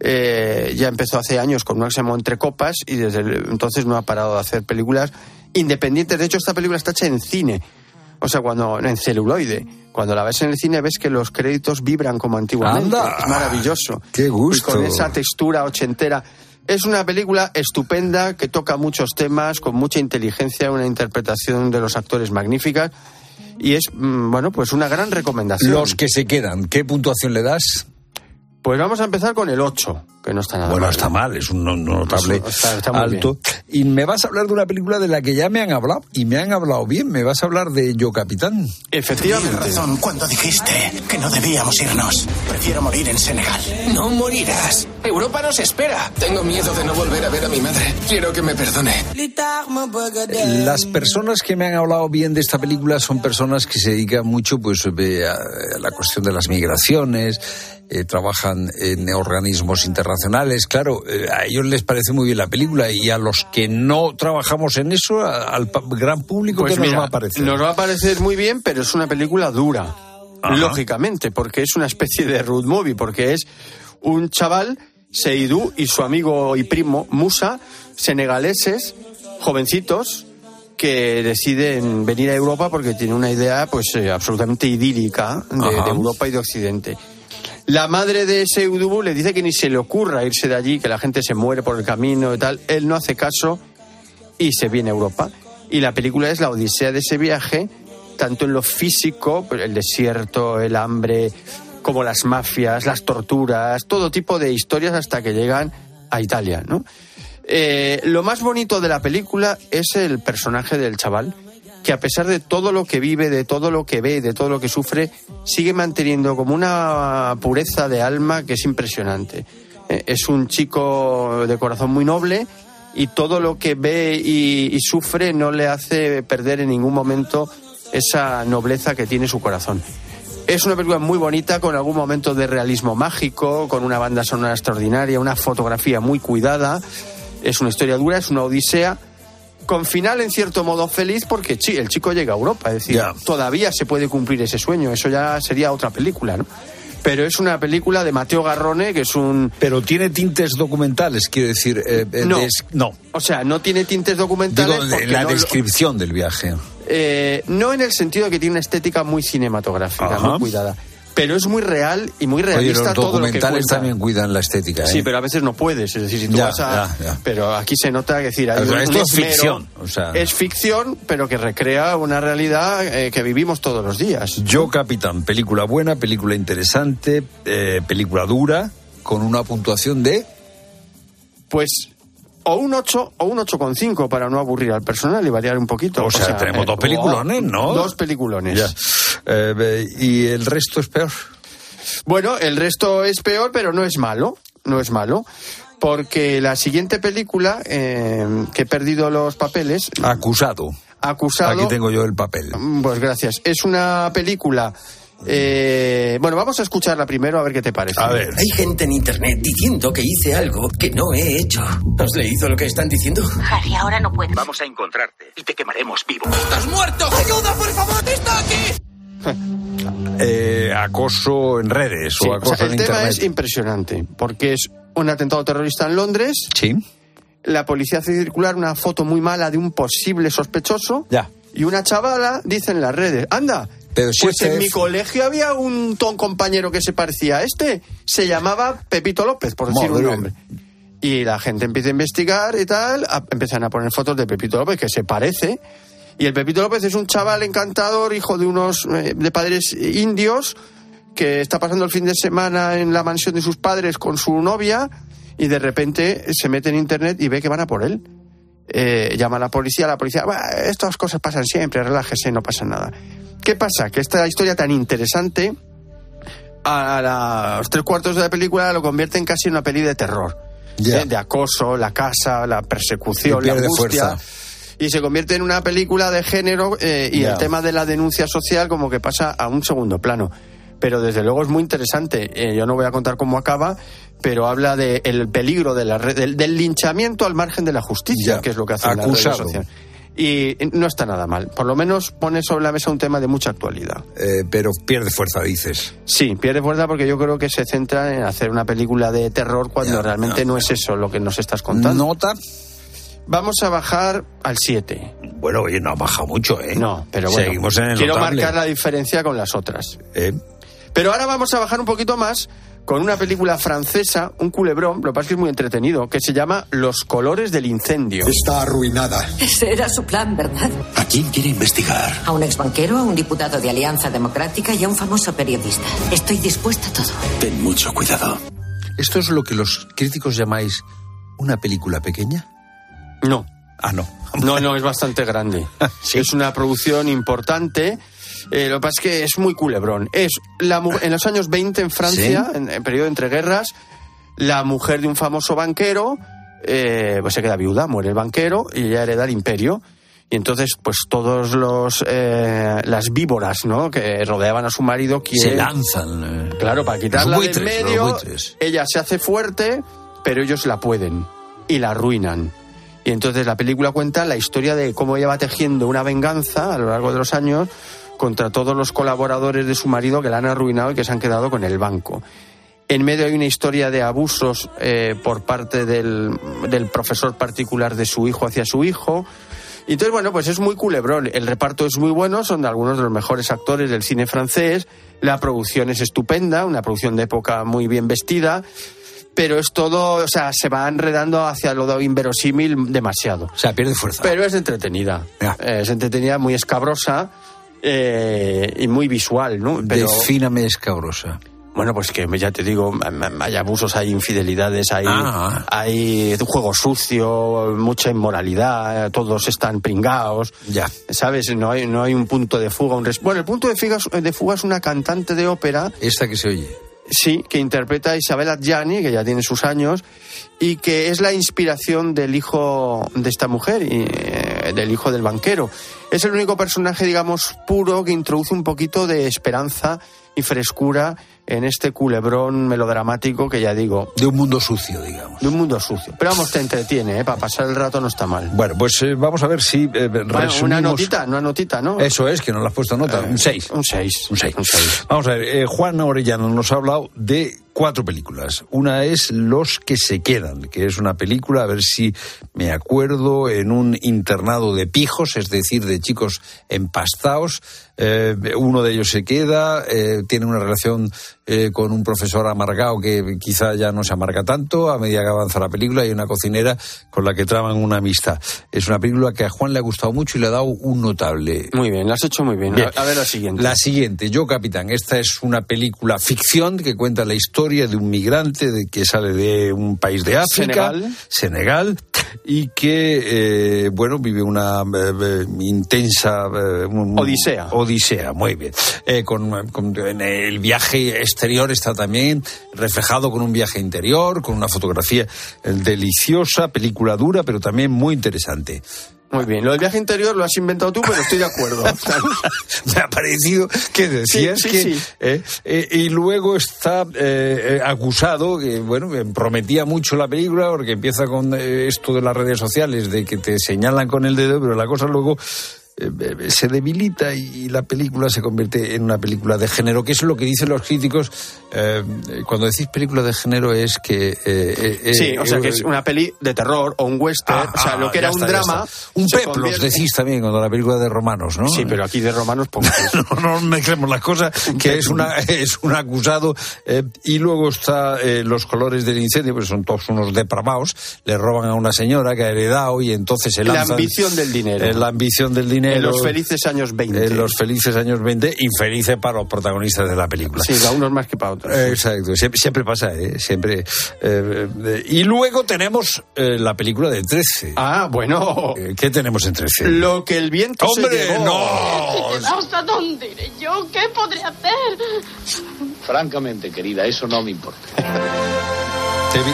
Eh, ya empezó hace años con un que se llamó Entre Copas y desde el- entonces no ha parado de hacer películas independientes. De hecho, esta película está hecha en cine. O sea, cuando en celuloide. Cuando la ves en el cine ves que los créditos vibran como antiguamente. Anda. Es maravilloso. Qué gusto. Y con esa textura ochentera. Es una película estupenda que toca muchos temas con mucha inteligencia, una interpretación de los actores magníficas y es, mm, bueno, pues una gran recomendación. Los que se quedan, ¿qué puntuación le das? Pues vamos a empezar con el 8, que no está nada bueno, mal. está mal, es un no- notable Está- está alto. Y me vas a hablar de una película de la que ya me han hablado, y me han hablado bien, me vas a hablar de Yo Capitán. Efectivamente. Tenías razón cuando dijiste que no debíamos irnos. Prefiero morir en Senegal. No morirás. Europa nos espera. Tengo miedo de no volver a ver a mi madre. Quiero que me perdone. Las personas que me han hablado bien de esta película son personas que se dedican mucho pues eh, a a la cuestión de las migraciones, eh, trabajan en organismos internacionales. Claro, eh, a ellos les parece muy bien la película y a los que no trabajamos en eso, al gran público, Pues ¿qué nos va a parecer? Nos va a parecer muy bien, pero es una película dura. Ajá. Lógicamente, porque es una especie de road movie, porque es un chaval, Seydou, y su amigo y primo, Musa, senegaleses, jovencitos, que deciden venir a Europa porque tienen una idea pues eh, absolutamente idílica de Europa y de Occidente. La madre de Seydou le dice que ni se le ocurra irse de allí, que la gente se muere por el camino y tal. Él no hace caso y se viene a Europa. Y la película es la odisea de ese viaje, tanto en lo físico, pues, el desierto, el hambre, como las mafias, las torturas, todo tipo de historias hasta que llegan a Italia, ¿no? Eh, lo más bonito de la película es el personaje del chaval, que a pesar de todo lo que vive, de todo lo que ve, de todo lo que sufre, sigue manteniendo como una pureza de alma que es impresionante. Eh, es un chico de corazón muy noble y todo lo que ve y, y sufre no le hace perder en ningún momento esa nobleza que tiene su corazón. Es una película muy bonita, con algún momento de realismo mágico, con una banda sonora extraordinaria, una fotografía muy cuidada. Es una historia dura, es una odisea, con final en cierto modo feliz, porque sí, el chico llega a Europa, es decir, todavía se puede cumplir ese sueño, eso ya sería otra película, ¿no? Pero es una película de Mateo Garrone, que es un... Pero tiene tintes documentales, quiero decir. eh, eh, No. no. O sea, no tiene tintes documentales. Digo, porque la no lo- descripción del viaje. Eh, no en el sentido de que tiene una estética muy cinematográfica, Ajá. muy cuidada. Pero es muy real y muy Oye, realista los todo lo que documentales cuenta. también cuidan la estética. ¿eh? Sí, pero a veces no puedes. Es decir, si tú Ya, vas a. ya, ya. Pero aquí se nota que decir, hay O sea, un- esto un es ficción, o sea. Es ficción, pero que recrea una realidad eh, que vivimos todos los días. Yo, Capitán, película buena, película interesante, eh, película dura, con una puntuación de... Pues o un 8 o un 8,5 para no aburrir al personal y variar un poquito. O sea, tenemos dos o- peliculones, ¿no? Dos peliculones. Ya. Eh, ¿Y el resto es peor? Bueno, el resto es peor, pero no es malo. No es malo. Porque la siguiente película, eh, que he perdido los papeles. Acusado. Acusado. Aquí tengo yo el papel. Pues gracias. Es una película. Eh, bueno, vamos a escucharla primero a ver qué te parece. A ver. Hay gente en internet diciendo que hice algo que no he hecho. ¿Has leído lo que están diciendo? Harry, ahora no puedes. Vamos a encontrarte y te quemaremos vivo. ¡Estás muerto! ¡Ayuda, por favor! ¡Está aquí! Eh, acoso en redes Sí, o o acoso sea, en el tema internet. es impresionante, porque es un atentado terrorista en Londres. Sí. La policía hace circular una foto muy mala de un posible sospechoso. Ya. Y una chavala dice en las redes, anda, Pero si pues este en mi colegio había un ton compañero que se parecía a este. Se llamaba Pepito López, por decir un nombre. Y la gente empieza a investigar y tal, a- empiezan a poner fotos de Pepito López que se parece. Y el Pepito López es un chaval encantador, hijo de unos eh, de padres indios, que está pasando el fin de semana en la mansión de sus padres con su novia y de repente se mete en internet y ve que van a por él. Eh, llama a la policía, la policía, "Bah, estas cosas pasan siempre, relájese, no pasa nada. ¿Qué pasa? Que esta historia tan interesante, a los tres cuartos de la película lo convierte en casi una peli de terror. ¿eh? De acoso, la casa, la persecución, la angustia. fuerza. Y se convierte en una película de género eh, y el tema de la denuncia social como que pasa a un segundo plano. Pero desde luego es muy interesante. Eh, yo no voy a contar cómo acaba, pero habla del peligro de la red, del, del linchamiento al margen de la justicia, Ya. que es lo que redes Acusado. sociales. Y no está nada mal. Por lo menos pone sobre la mesa un tema de mucha actualidad. Eh, pero pierde fuerza, dices. Sí, pierde fuerza porque yo creo que se centra en hacer una película de terror cuando Ya, realmente ya. no es eso lo que nos estás contando. ¿Nota? Vamos a bajar al 7. Bueno, oye, no ha bajado mucho, ¿eh? No, pero bueno. Seguimos en el Quiero notable. marcar la diferencia con las otras. Eh, Pero ahora vamos a bajar un poquito más con una película francesa, un culebrón, lo que pasa es que es muy entretenido, que se llama Los colores del incendio. Está arruinada. Ese era su plan, ¿verdad? ¿A quién quiere investigar? A un exbanquero, a un diputado de Alianza Democrática y a un famoso periodista. Estoy dispuesta a todo. Ten mucho cuidado. ¿Esto es lo que los críticos llamáis una película pequeña? No. Ah, no. No, no, es bastante grande. Es una producción importante. Eh, lo que pasa es que es muy culebrón. Es la, en los años 20 en Francia, en el periodo entre guerras, la mujer de un famoso banquero eh, pues se queda viuda, muere el banquero y ella hereda el imperio. Y entonces, pues todos los eh, las víboras, ¿no? Que rodeaban a su marido quieren Se lanzan. eh, Claro, para quitarla buitres, los medio, ella se hace fuerte, pero ellos la pueden y la arruinan. Y entonces la película cuenta la historia de cómo ella va tejiendo una venganza a lo largo de los años contra todos los colaboradores de su marido que la han arruinado y que se han quedado con el banco. En medio hay una historia de abusos eh, por parte del, del profesor particular de su hijo hacia su hijo. Y entonces, bueno, pues es muy culebrón. El reparto es muy bueno, son de algunos de los mejores actores del cine francés. La producción es estupenda, una producción de época muy bien vestida. Pero es todo, o sea, se va enredando hacia lo de inverosímil demasiado. O sea, pierde fuerza. Pero es entretenida. Eh, Es entretenida, muy escabrosa eh, y muy visual, ¿no? Pero, Defíname escabrosa. bueno, pues que ya te digo, hay abusos, hay infidelidades, hay, Ah. hay juego sucio, mucha inmoralidad, todos están pringados. Ya. ¿Sabes? No hay, no hay un punto de fuga. Un res- Bueno, el punto de fuga, es- de fuga es una cantante de ópera. Esta que se oye. Sí, que interpreta a Isabel Adjani, que ya tiene sus años, y que es la inspiración del hijo de esta mujer, y, eh, del hijo del banquero. Es el único personaje, digamos, puro que introduce un poquito de esperanza y frescura en este culebrón melodramático que ya digo. De un mundo sucio, digamos. De un mundo sucio. Pero vamos, te entretiene, ¿eh? para pasar el rato no está mal. Bueno, pues eh, vamos a ver si eh, Bueno, resumimos... una notita, una notita, ¿no? Eso es, que no le has puesto nota. un 6. Un 6. Un 6. Vamos a ver, eh, Juan Orellano nos ha hablado de cuatro películas. Una es Los que se quedan, que es una película, a ver si me acuerdo, en un internado de pijos, es decir, de chicos empastados. Eh, uno de ellos se queda, eh, tiene una relación eh, con un profesor amargado que quizá ya no se amarga tanto. A medida que avanza la película, hay una cocinera con la que traban una amistad. Es una película que a Juan le ha gustado mucho y le ha dado un notable. Muy bien, lo has hecho muy bien. Bien. A, a ver la siguiente. La siguiente, Yo Capitán. Esta es una película ficción que cuenta la historia de un migrante de, que sale de un país de África, Senegal. Senegal, y que, eh, bueno, vive una eh, eh, intensa... eh, un- Odisea. Odisea, muy bien. Eh, con, con- en el viaje exterior está también reflejado con un viaje interior, con una fotografía eh, deliciosa, película dura, pero también muy interesante. Muy bien, lo del viaje interior lo has inventado tú, pero estoy de acuerdo. me ha parecido que decías Sí, sí, que sí. eh, eh, y luego está eh, acusado que bueno prometía mucho la película porque empieza con esto de las redes sociales de que te señalan con el dedo pero la cosa luego se debilita y la película se convierte en una película de género, que es lo que dicen los críticos. eh, cuando decís película de género es que... eh, eh, Sí, eh, o sea que eh, es una peli de terror o un western, Ah, o sea, lo que era un está, drama. Un peplos convierte- decís también cuando la película de romanos, ¿no? Sí, pero aquí de romanos poco. no, no mezclemos las cosas, que es, una, es un acusado. eh, y luego está eh, los colores del incendio, pues son todos unos depravados. Le roban a una señora que ha heredado y entonces se La lanzan. ambición del dinero. eh, la ambición del dinero. En los felices años 20. En los felices años 20, infelices para los protagonistas de la película. Sí, para unos más que para otros. Exacto, siempre, siempre pasa, ¿eh? Siempre. eh, y luego tenemos eh, la película de 13. Ah, bueno. Eh, ¿Qué tenemos en 13? Lo que el viento se ¡Hombre, llevó. no! ¿Hasta dónde iré yo? ¿Qué podré hacer? Francamente, querida, eso no me importa.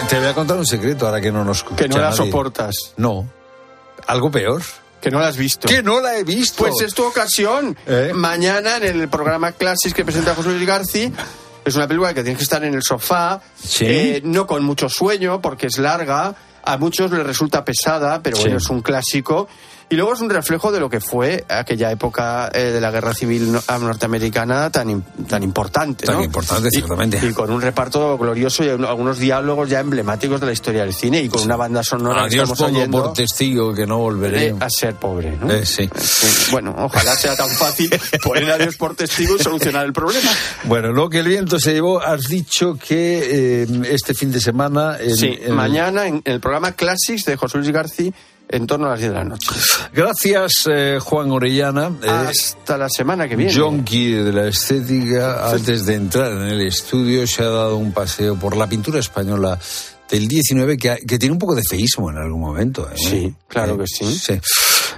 Te, voy a contar un secreto ahora que no nos escucha Que no la nadie. soportas. No. Algo peor. Que no la has visto. Que no la he visto. Pues es tu ocasión. ¿Eh? Mañana en el programa Classics que presenta José Luis García. Es una película que tienes que estar en el sofá, Sí. eh, no con mucho sueño porque es larga, a muchos les resulta pesada, pero Sí. bueno, es un clásico Y luego es un reflejo de lo que fue aquella época eh, de la guerra civil no- norteamericana tan, tan importante. Tan ¿no? importante, ciertamente. Y, con un reparto glorioso y un- algunos diálogos ya emblemáticos de la historia del cine y con una banda sonora que Adiós estamos pongo oyendo por testigo que no volveré. eh, a ser pobre. ¿no? Eh, sí. Bueno, ojalá sea tan fácil poner a Dios por testigo y solucionar el problema. Bueno, lo que el viento se llevó, has dicho que eh, este fin de semana... en- Sí, en- mañana en el programa Classics de José Luis García en torno a las 10 de la noche. Gracias, eh, Juan Orellana. eh, Hasta la semana que viene. Jonky de la estética, antes de entrar en el estudio, se ha dado un paseo por la pintura española del 19 que, que tiene un poco de feísmo en algún momento. ¿eh? Sí, claro que sí. Sí.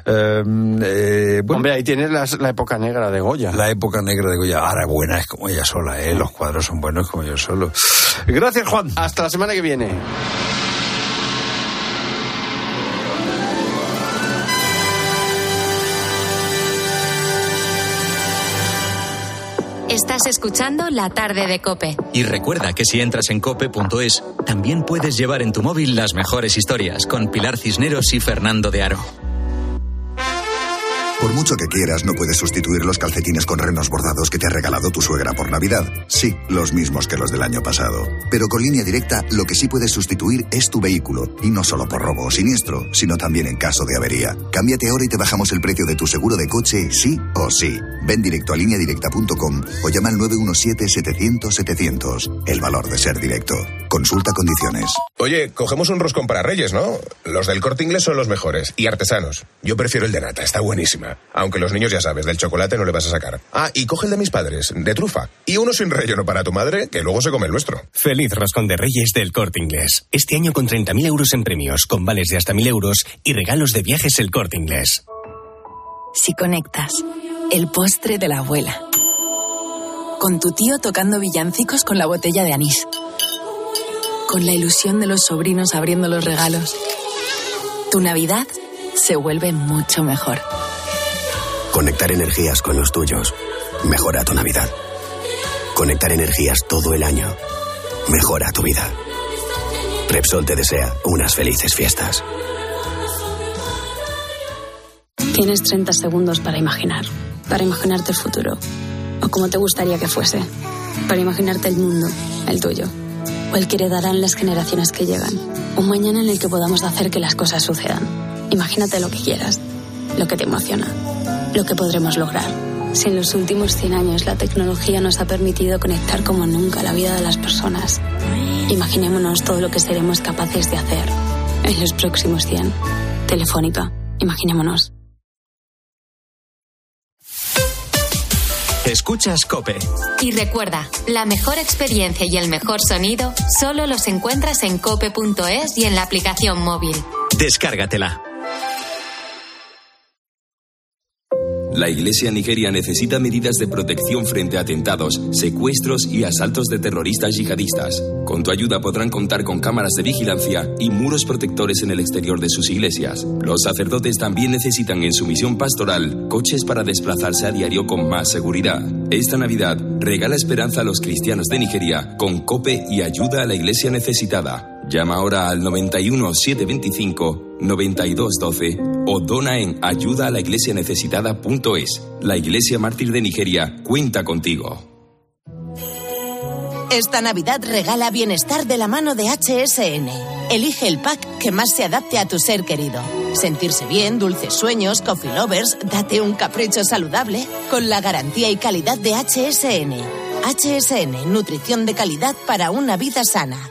Eh, eh, bueno, Hombre, ahí tienes las- la época negra de Goya. la época negra de Goya, ahora buena es como ella sola, ¿eh? los cuadros son buenos como yo solo. Gracias, Juan. Hasta la semana que viene. Estás escuchando La tarde de Cope. Y recuerda que si entras en cope.es, también puedes llevar en tu móvil las mejores historias con Pilar Cisneros y Fernando de Aro. Por mucho que quieras, no puedes sustituir los calcetines con renos bordados que te ha regalado tu suegra por Navidad. Sí, los mismos que los del año pasado. Pero con línea directa, lo que sí puedes sustituir es tu vehículo. Y no solo por robo o siniestro, sino también en caso de avería. Cámbiate ahora y te bajamos el precio de tu seguro de coche, sí o sí. Ven directo a lineadirecta.com o llama al 917-700-700. El valor de ser directo. Consulta condiciones. Oye, cogemos un roscón para Reyes, ¿no? Los del corte inglés son los mejores y artesanos. Yo prefiero el de nata, está buenísima. Aunque los niños ya sabes, del chocolate no le vas a sacar. Ah, y coge el de mis padres, de trufa. Y uno sin relleno para tu madre, que luego se come el nuestro. Feliz Roscón de Reyes del Corte Inglés. Este año con 30.000 euros en premios, con vales de hasta 1.000 euros y regalos de viajes el Corte Inglés. Si conectas, el postre de la abuela. Con tu tío tocando villancicos con la botella de anís. Con la ilusión de los sobrinos abriendo los regalos. Tu Navidad se vuelve mucho mejor. Conectar energías con los tuyos mejora tu Navidad. Conectar energías todo el año mejora tu vida. Repsol te desea unas felices fiestas. Tienes 30 segundos para imaginar, para imaginarte el futuro, o como te gustaría que fuese, para imaginarte el mundo, el tuyo, o el que heredarán las generaciones que llegan, un mañana en el que podamos hacer que las cosas sucedan. Imagínate lo que quieras, lo que te emociona, lo que podremos lograr. Si en los últimos 100 años la tecnología nos ha permitido conectar como nunca la vida de las personas, imaginémonos todo lo que seremos capaces de hacer en los próximos 100. Telefónica, imaginémonos. Escuchas Cope. Y recuerda, la mejor experiencia y el mejor sonido solo los encuentras en cope.es y en la aplicación móvil. Descárgatela. La Iglesia Nigeria necesita medidas de protección frente a atentados, secuestros y asaltos de terroristas yihadistas. Con tu ayuda podrán contar con cámaras de vigilancia y muros protectores en el exterior de sus iglesias. Los sacerdotes también necesitan en su misión pastoral coches para desplazarse a diario con más seguridad. Esta Navidad regala esperanza a los cristianos de Nigeria con COPE y ayuda a la Iglesia necesitada. Llama ahora al 91 725 9212 o dona en ayuda a la iglesia necesitada.es. La Iglesia Mártir de Nigeria cuenta contigo. Esta Navidad regala bienestar de la mano de HSN. Elige el pack que más se adapte a tu ser querido. Sentirse bien, dulces sueños, coffee lovers, date un capricho saludable con la garantía y calidad de HSN. HSN, nutrición de calidad para una vida sana.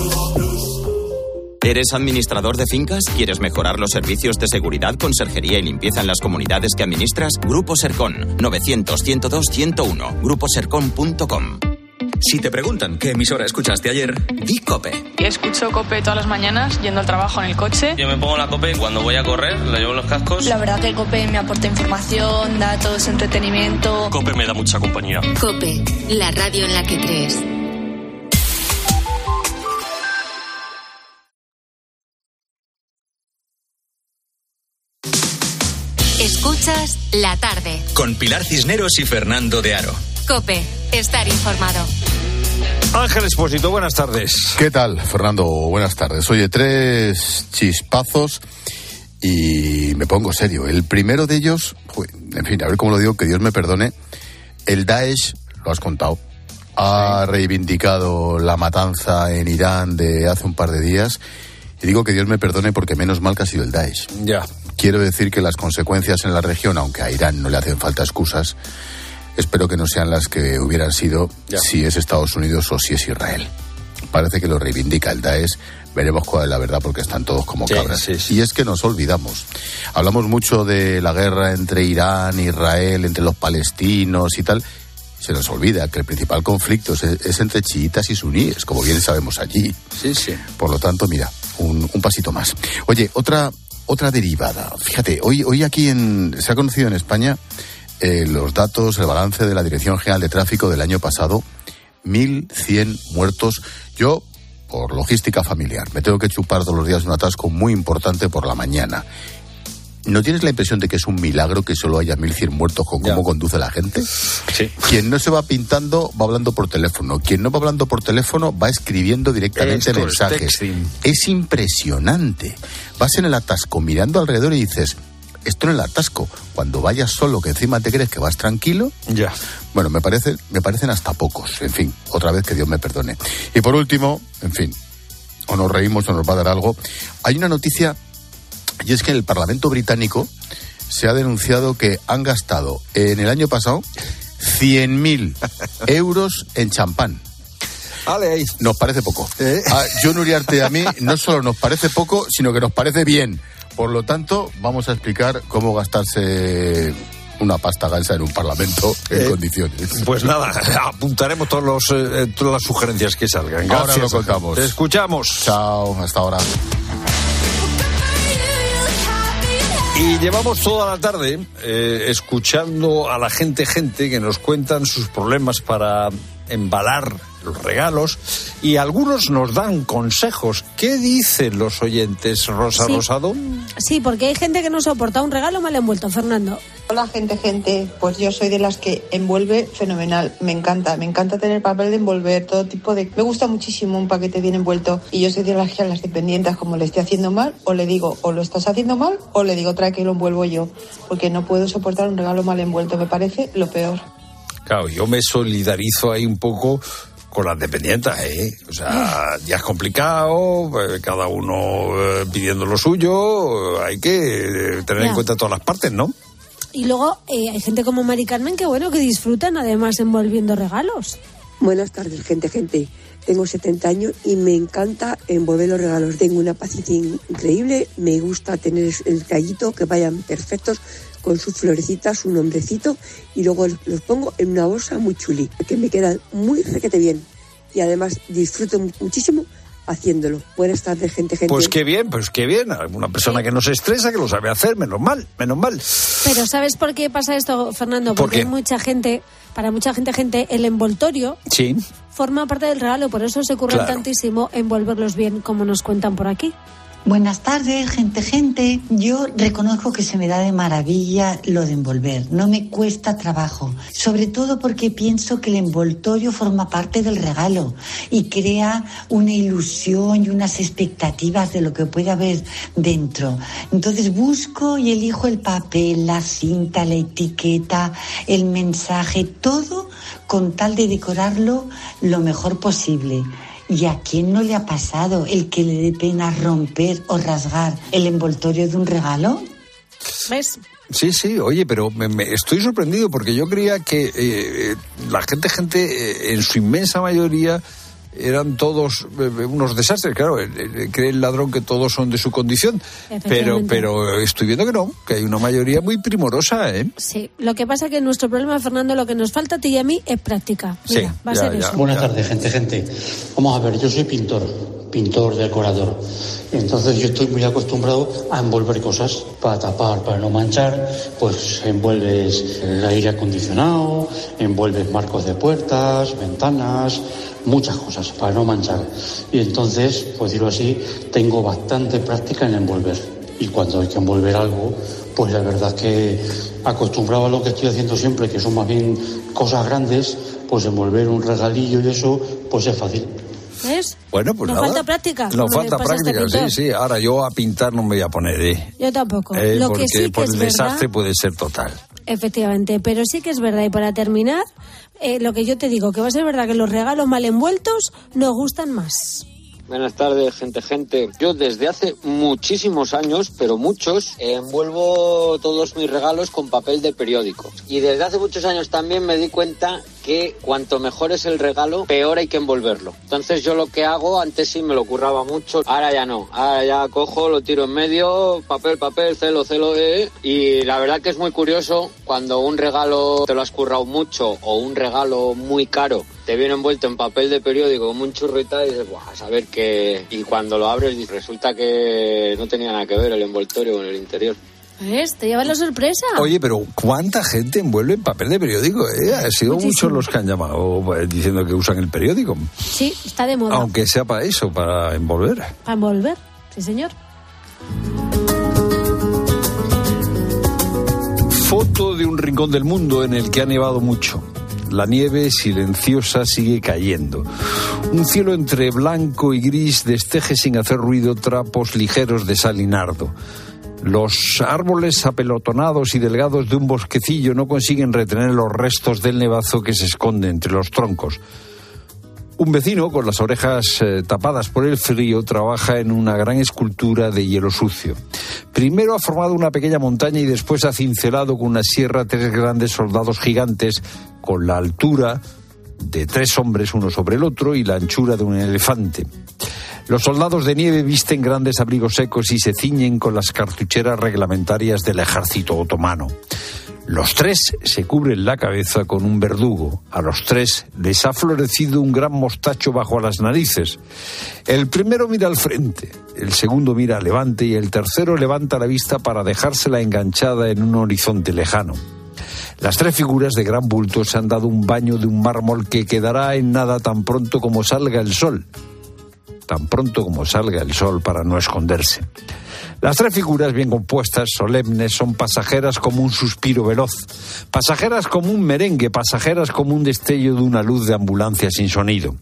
¿Eres administrador de fincas? ¿Quieres mejorar los servicios de seguridad, conserjería y limpieza en las comunidades que administras? Grupo Sercon 900-102-101 gruposercon.com Si te preguntan qué emisora escuchaste ayer, di Cope. Escucho Cope todas las mañanas yendo al trabajo en el coche. Yo me pongo la cope cuando voy a correr, le llevo los cascos. La verdad que Cope me aporta información, datos, entretenimiento. Cope me da mucha compañía. Cope, la radio en la que crees. Escuchas la tarde. Con Pilar Cisneros y Fernando de Aro. Cope, estar informado. Ángel Espósito, buenas tardes. ¿Qué tal, Fernando? Buenas tardes. Oye, tres chispazos y me pongo serio. El primero de ellos, en fin, a ver cómo lo digo, que Dios me perdone. El Daesh, lo has contado, ha reivindicado la matanza en Irán de hace un par de días. Y digo que Dios me perdone porque menos mal que ha sido el Daesh. Ya. Quiero decir que las consecuencias en la región, aunque a Irán no le hacen falta excusas, espero que no sean las que hubieran sido si es Estados Unidos o si es Israel. Parece que lo reivindica el Daesh. Veremos cuál es la verdad porque están todos como cabras. Y es que nos olvidamos. Hablamos mucho de la guerra entre Irán, Israel, entre los palestinos y tal se nos olvida que el principal conflicto es, entre chiitas y suníes, como bien sabemos allí. Sí, sí. Por lo tanto, mira, un, pasito más. Oye, otra, otra derivada. Fíjate, hoy, hoy aquí en, se ha conocido en España eh, los datos, el balance de la Dirección General de Tráfico del año pasado. 1.100 muertos. Yo, por logística familiar, me tengo que chupar todos los días un atasco muy importante por la mañana ¿No tienes la impresión de que es un milagro que solo haya 1.100 muertos con cómo conduce la gente? Sí. Quien no se va pintando va hablando por teléfono. Quien no va hablando por teléfono va escribiendo directamente mensajes. Es, impresionante. Vas en el atasco mirando alrededor y dices, esto en el atasco, cuando vayas solo, que encima te crees que vas tranquilo. Ya. Bueno, me, parece, me parecen hasta pocos. En fin, otra vez que Dios me perdone. Y por último, en fin, o nos reímos o nos va a dar algo. Hay una noticia y es que el Parlamento británico se ha denunciado que han gastado en el año pasado 100.000 euros en champán. Vale, Nos parece poco. ¿Eh? A John Uriarte y a mí no solo nos parece poco, sino que nos parece bien. Por lo tanto, vamos a explicar cómo gastarse una pasta gansa en un parlamento en eh, condiciones. Pues nada, apuntaremos todos los, eh, todas las sugerencias que salgan. Gracias. Ahora lo contamos. Te escuchamos. Chao, hasta ahora. Y llevamos toda la tarde eh, escuchando a la gente, gente que nos cuentan sus problemas para embalar los regalos y algunos nos dan consejos. ¿Qué dicen los oyentes, Rosa Rosado? Sí, porque hay gente que no soporta un regalo mal envuelto, Fernando. Hola gente, gente. Pues yo soy de las que envuelve fenomenal. Me encanta, me encanta tener papel de envolver, todo tipo de... Me gusta muchísimo un paquete bien envuelto y yo soy de las que a las dependientes, como le estoy haciendo mal, o le digo, o lo estás haciendo mal, o le digo, trae que lo envuelvo yo, porque no puedo soportar un regalo mal envuelto, me parece lo peor. Claro, yo me solidarizo ahí un poco con las dependientes, ¿eh? O sea, ya es complicado, eh, cada uno eh, pidiendo lo suyo, hay que tener en cuenta todas las partes, ¿no? Y luego hay gente como Mari Carmen que, bueno, que disfrutan además envolviendo regalos. Buenas tardes, gente, gente. Tengo 70 años y me encanta envolver los regalos. Tengo una paciencia increíble, me gusta tener el tallito, que vayan perfectos con sus florecitas, su nombrecito y luego los pongo en una bolsa muy chuli, que me quedan muy requete bien. Y además disfruto muchísimo haciéndolo. Buenas tardes, gente, gente. Pues qué bien, pues qué bien. Una persona que no se estresa, que lo sabe hacer, menos mal, menos mal. Pero ¿sabes por qué pasa esto, Fernando? Porque hay mucha gente, para mucha gente, gente, el envoltorio sí. forma parte del regalo, por eso se ocurre tantísimo envolverlos bien, como nos cuentan por aquí. Buenas tardes, gente, gente. Yo reconozco que se me da de maravilla lo de envolver. No me cuesta trabajo. Sobre todo porque pienso que el envoltorio forma parte del regalo y crea una ilusión y unas expectativas de lo que puede haber dentro. Entonces busco y elijo el papel, la cinta, la etiqueta, el mensaje, todo con tal de decorarlo lo mejor posible. ¿Y a quién no le ha pasado el que le dé pena romper o rasgar el envoltorio de un regalo? ¿Ves? Sí, sí, oye, pero me, estoy sorprendido porque yo creía que eh, eh, la gente, gente, eh, en su inmensa mayoría, eran todos eh, unos desastres. Claro, cree el ladrón que todos son de su condición, pero, pero estoy viendo que no, que hay una mayoría muy primorosa. ¿eh? Sí, lo que pasa que nuestro problema, Fernando, lo que nos falta a ti y a mí es práctica. sí, va a ser eso. Buenas tardes, gente, gente. Vamos a ver, yo soy pintor, pintor, decorador. Entonces yo estoy muy acostumbrado a envolver cosas para tapar, para no manchar. Pues envuelves el aire acondicionado, envuelves marcos de puertas, ventanas, muchas cosas para no manchar. Y entonces, pues decirlo así, tengo bastante práctica en envolver. y cuando hay que envolver algo, pues la verdad que acostumbrado a lo que estoy haciendo siempre, que son más bien cosas grandes, pues envolver un regalillo y eso, pues es fácil. ¿Ves? Bueno, pues Nos nada. falta práctica. Nos falta este práctica, sí, sí. Ahora yo a pintar no me voy a poner, ¿eh? Yo tampoco. Eh, Lo porque que sí que por es el verdad, desastre puede ser total. efectivamente, pero sí que es verdad. Y para terminar, eh, lo que yo te digo, que va a ser verdad que los regalos mal envueltos nos gustan más. Buenas tardes, gente, gente. Yo desde hace muchísimos años, pero muchos, envuelvo todos mis regalos con papel de periódico. Y desde hace muchos años también me di cuenta que cuanto mejor es el regalo, peor hay que envolverlo. Entonces yo lo que hago, antes sí me lo curraba mucho, ahora ya no. Ahora ya cojo, lo tiro en medio, papel, papel, celo, celo, eh. Y la verdad que es muy curioso cuando un regalo te lo has currado mucho o un regalo muy caro te viene envuelto en papel de periódico como un churro y dices, Buah, a saber qué. Y cuando lo abres, resulta que no tenía nada que ver el envoltorio con el interior. ¿Ves? Te llevas la sorpresa. Oye, pero ¿cuánta gente envuelve en papel de periódico? eh? Han sido muchos los que han llamado eh, diciendo que usan el periódico. Sí, está de moda. Aunque sea para eso, para envolver. Para envolver. Sí, señor. Foto de un rincón del mundo en el que ha nevado mucho. La nieve silenciosa sigue cayendo. Un cielo entre blanco y gris desteje sin hacer ruido trapos ligeros de sal y nardo. Los árboles apelotonados y delgados de un bosquecillo no consiguen retener los restos del nevazo que se esconde entre los troncos. Un vecino, con las orejas eh, tapadas por el frío, trabaja en una gran escultura de hielo sucio. Primero ha formado una pequeña montaña y después ha cincelado con una sierra tres grandes soldados gigantes con la altura de tres hombres uno sobre el otro y la anchura de un elefante. Los soldados de nieve visten grandes abrigos secos y se ciñen con las cartucheras reglamentarias del ejército otomano. Los tres se cubren la cabeza con un verdugo. A los tres les ha florecido un gran mostacho bajo las narices. El primero mira al frente, el segundo mira a levante y el tercero levanta la vista para dejársela enganchada en un horizonte lejano. Las tres figuras de gran bulto se han dado un baño de un mármol que quedará en nada tan pronto como salga el sol. Tan pronto como salga el sol para no esconderse. Las tres figuras bien compuestas, solemnes, son pasajeras como un suspiro veloz, pasajeras como un merengue, pasajeras como un destello de una luz de ambulancia sin sonido.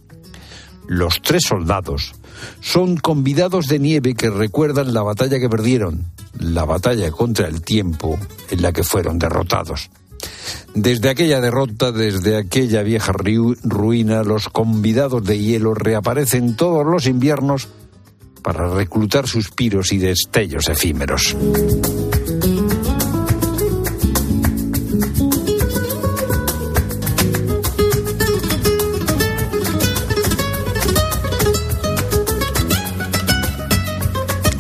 Los tres soldados son convidados de nieve que recuerdan la batalla que perdieron, la batalla contra el tiempo en la que fueron derrotados. Desde aquella derrota, desde aquella vieja ruina, los convidados de hielo reaparecen todos los inviernos para reclutar suspiros y destellos efímeros.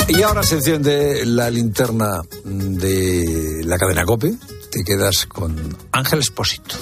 Y ahora se enciende la linterna de la cadena Cope. Te quedas con Ángel Espósito.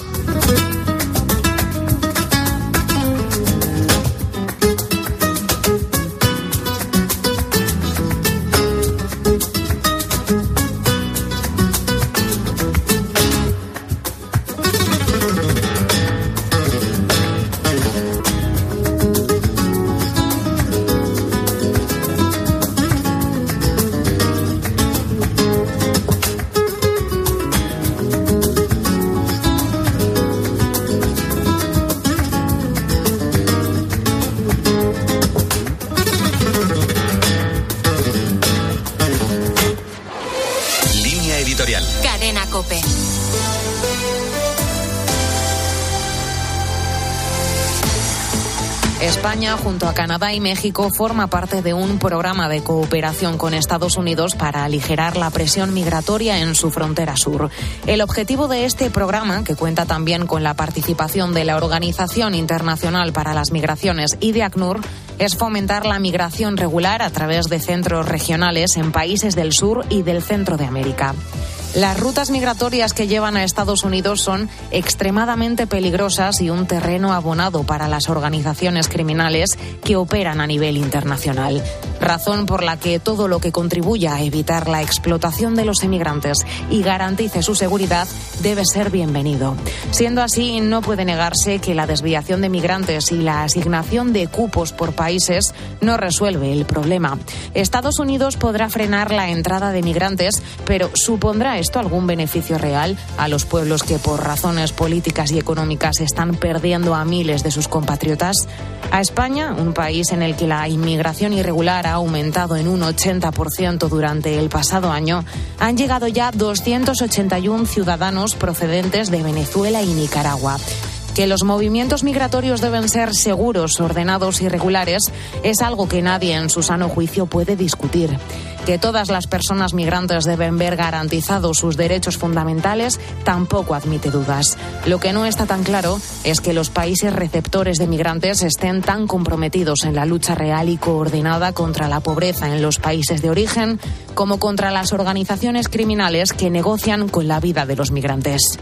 España, junto a Canadá y México, forma parte de un programa de cooperación con Estados Unidos para aligerar la presión migratoria en su frontera sur. El objetivo de este programa, que cuenta también con la participación de la Organización Internacional para las Migraciones y de ACNUR, es fomentar la migración regular a través de centros regionales en países del sur y del centro de América. Las rutas migratorias que llevan a Estados Unidos son extremadamente peligrosas y un terreno abonado para las organizaciones criminales que operan a nivel internacional. Razón por la que todo lo que contribuya a evitar la explotación de los emigrantes y garantice su seguridad debe ser bienvenido. Siendo así, no puede negarse que la desviación de migrantes y la asignación de cupos por países no resuelve el problema. Estados Unidos podrá frenar la entrada de migrantes, pero ¿supondrá esto algún beneficio real a los pueblos que por razones políticas y económicas están perdiendo a miles de sus compatriotas? A España, un país en el que la inmigración irregular ha aumentado en un 80% durante el pasado año, han llegado ya 281 ciudadanos procedentes de Venezuela y Nicaragua que los movimientos migratorios deben ser seguros, ordenados y regulares es algo que nadie en su sano juicio puede discutir. Que todas las personas migrantes deben ver garantizados sus derechos fundamentales tampoco admite dudas. Lo que no está tan claro es que los países receptores de migrantes estén tan comprometidos en la lucha real y coordinada contra la pobreza en los países de origen como contra las organizaciones criminales que negocian con la vida de los migrantes.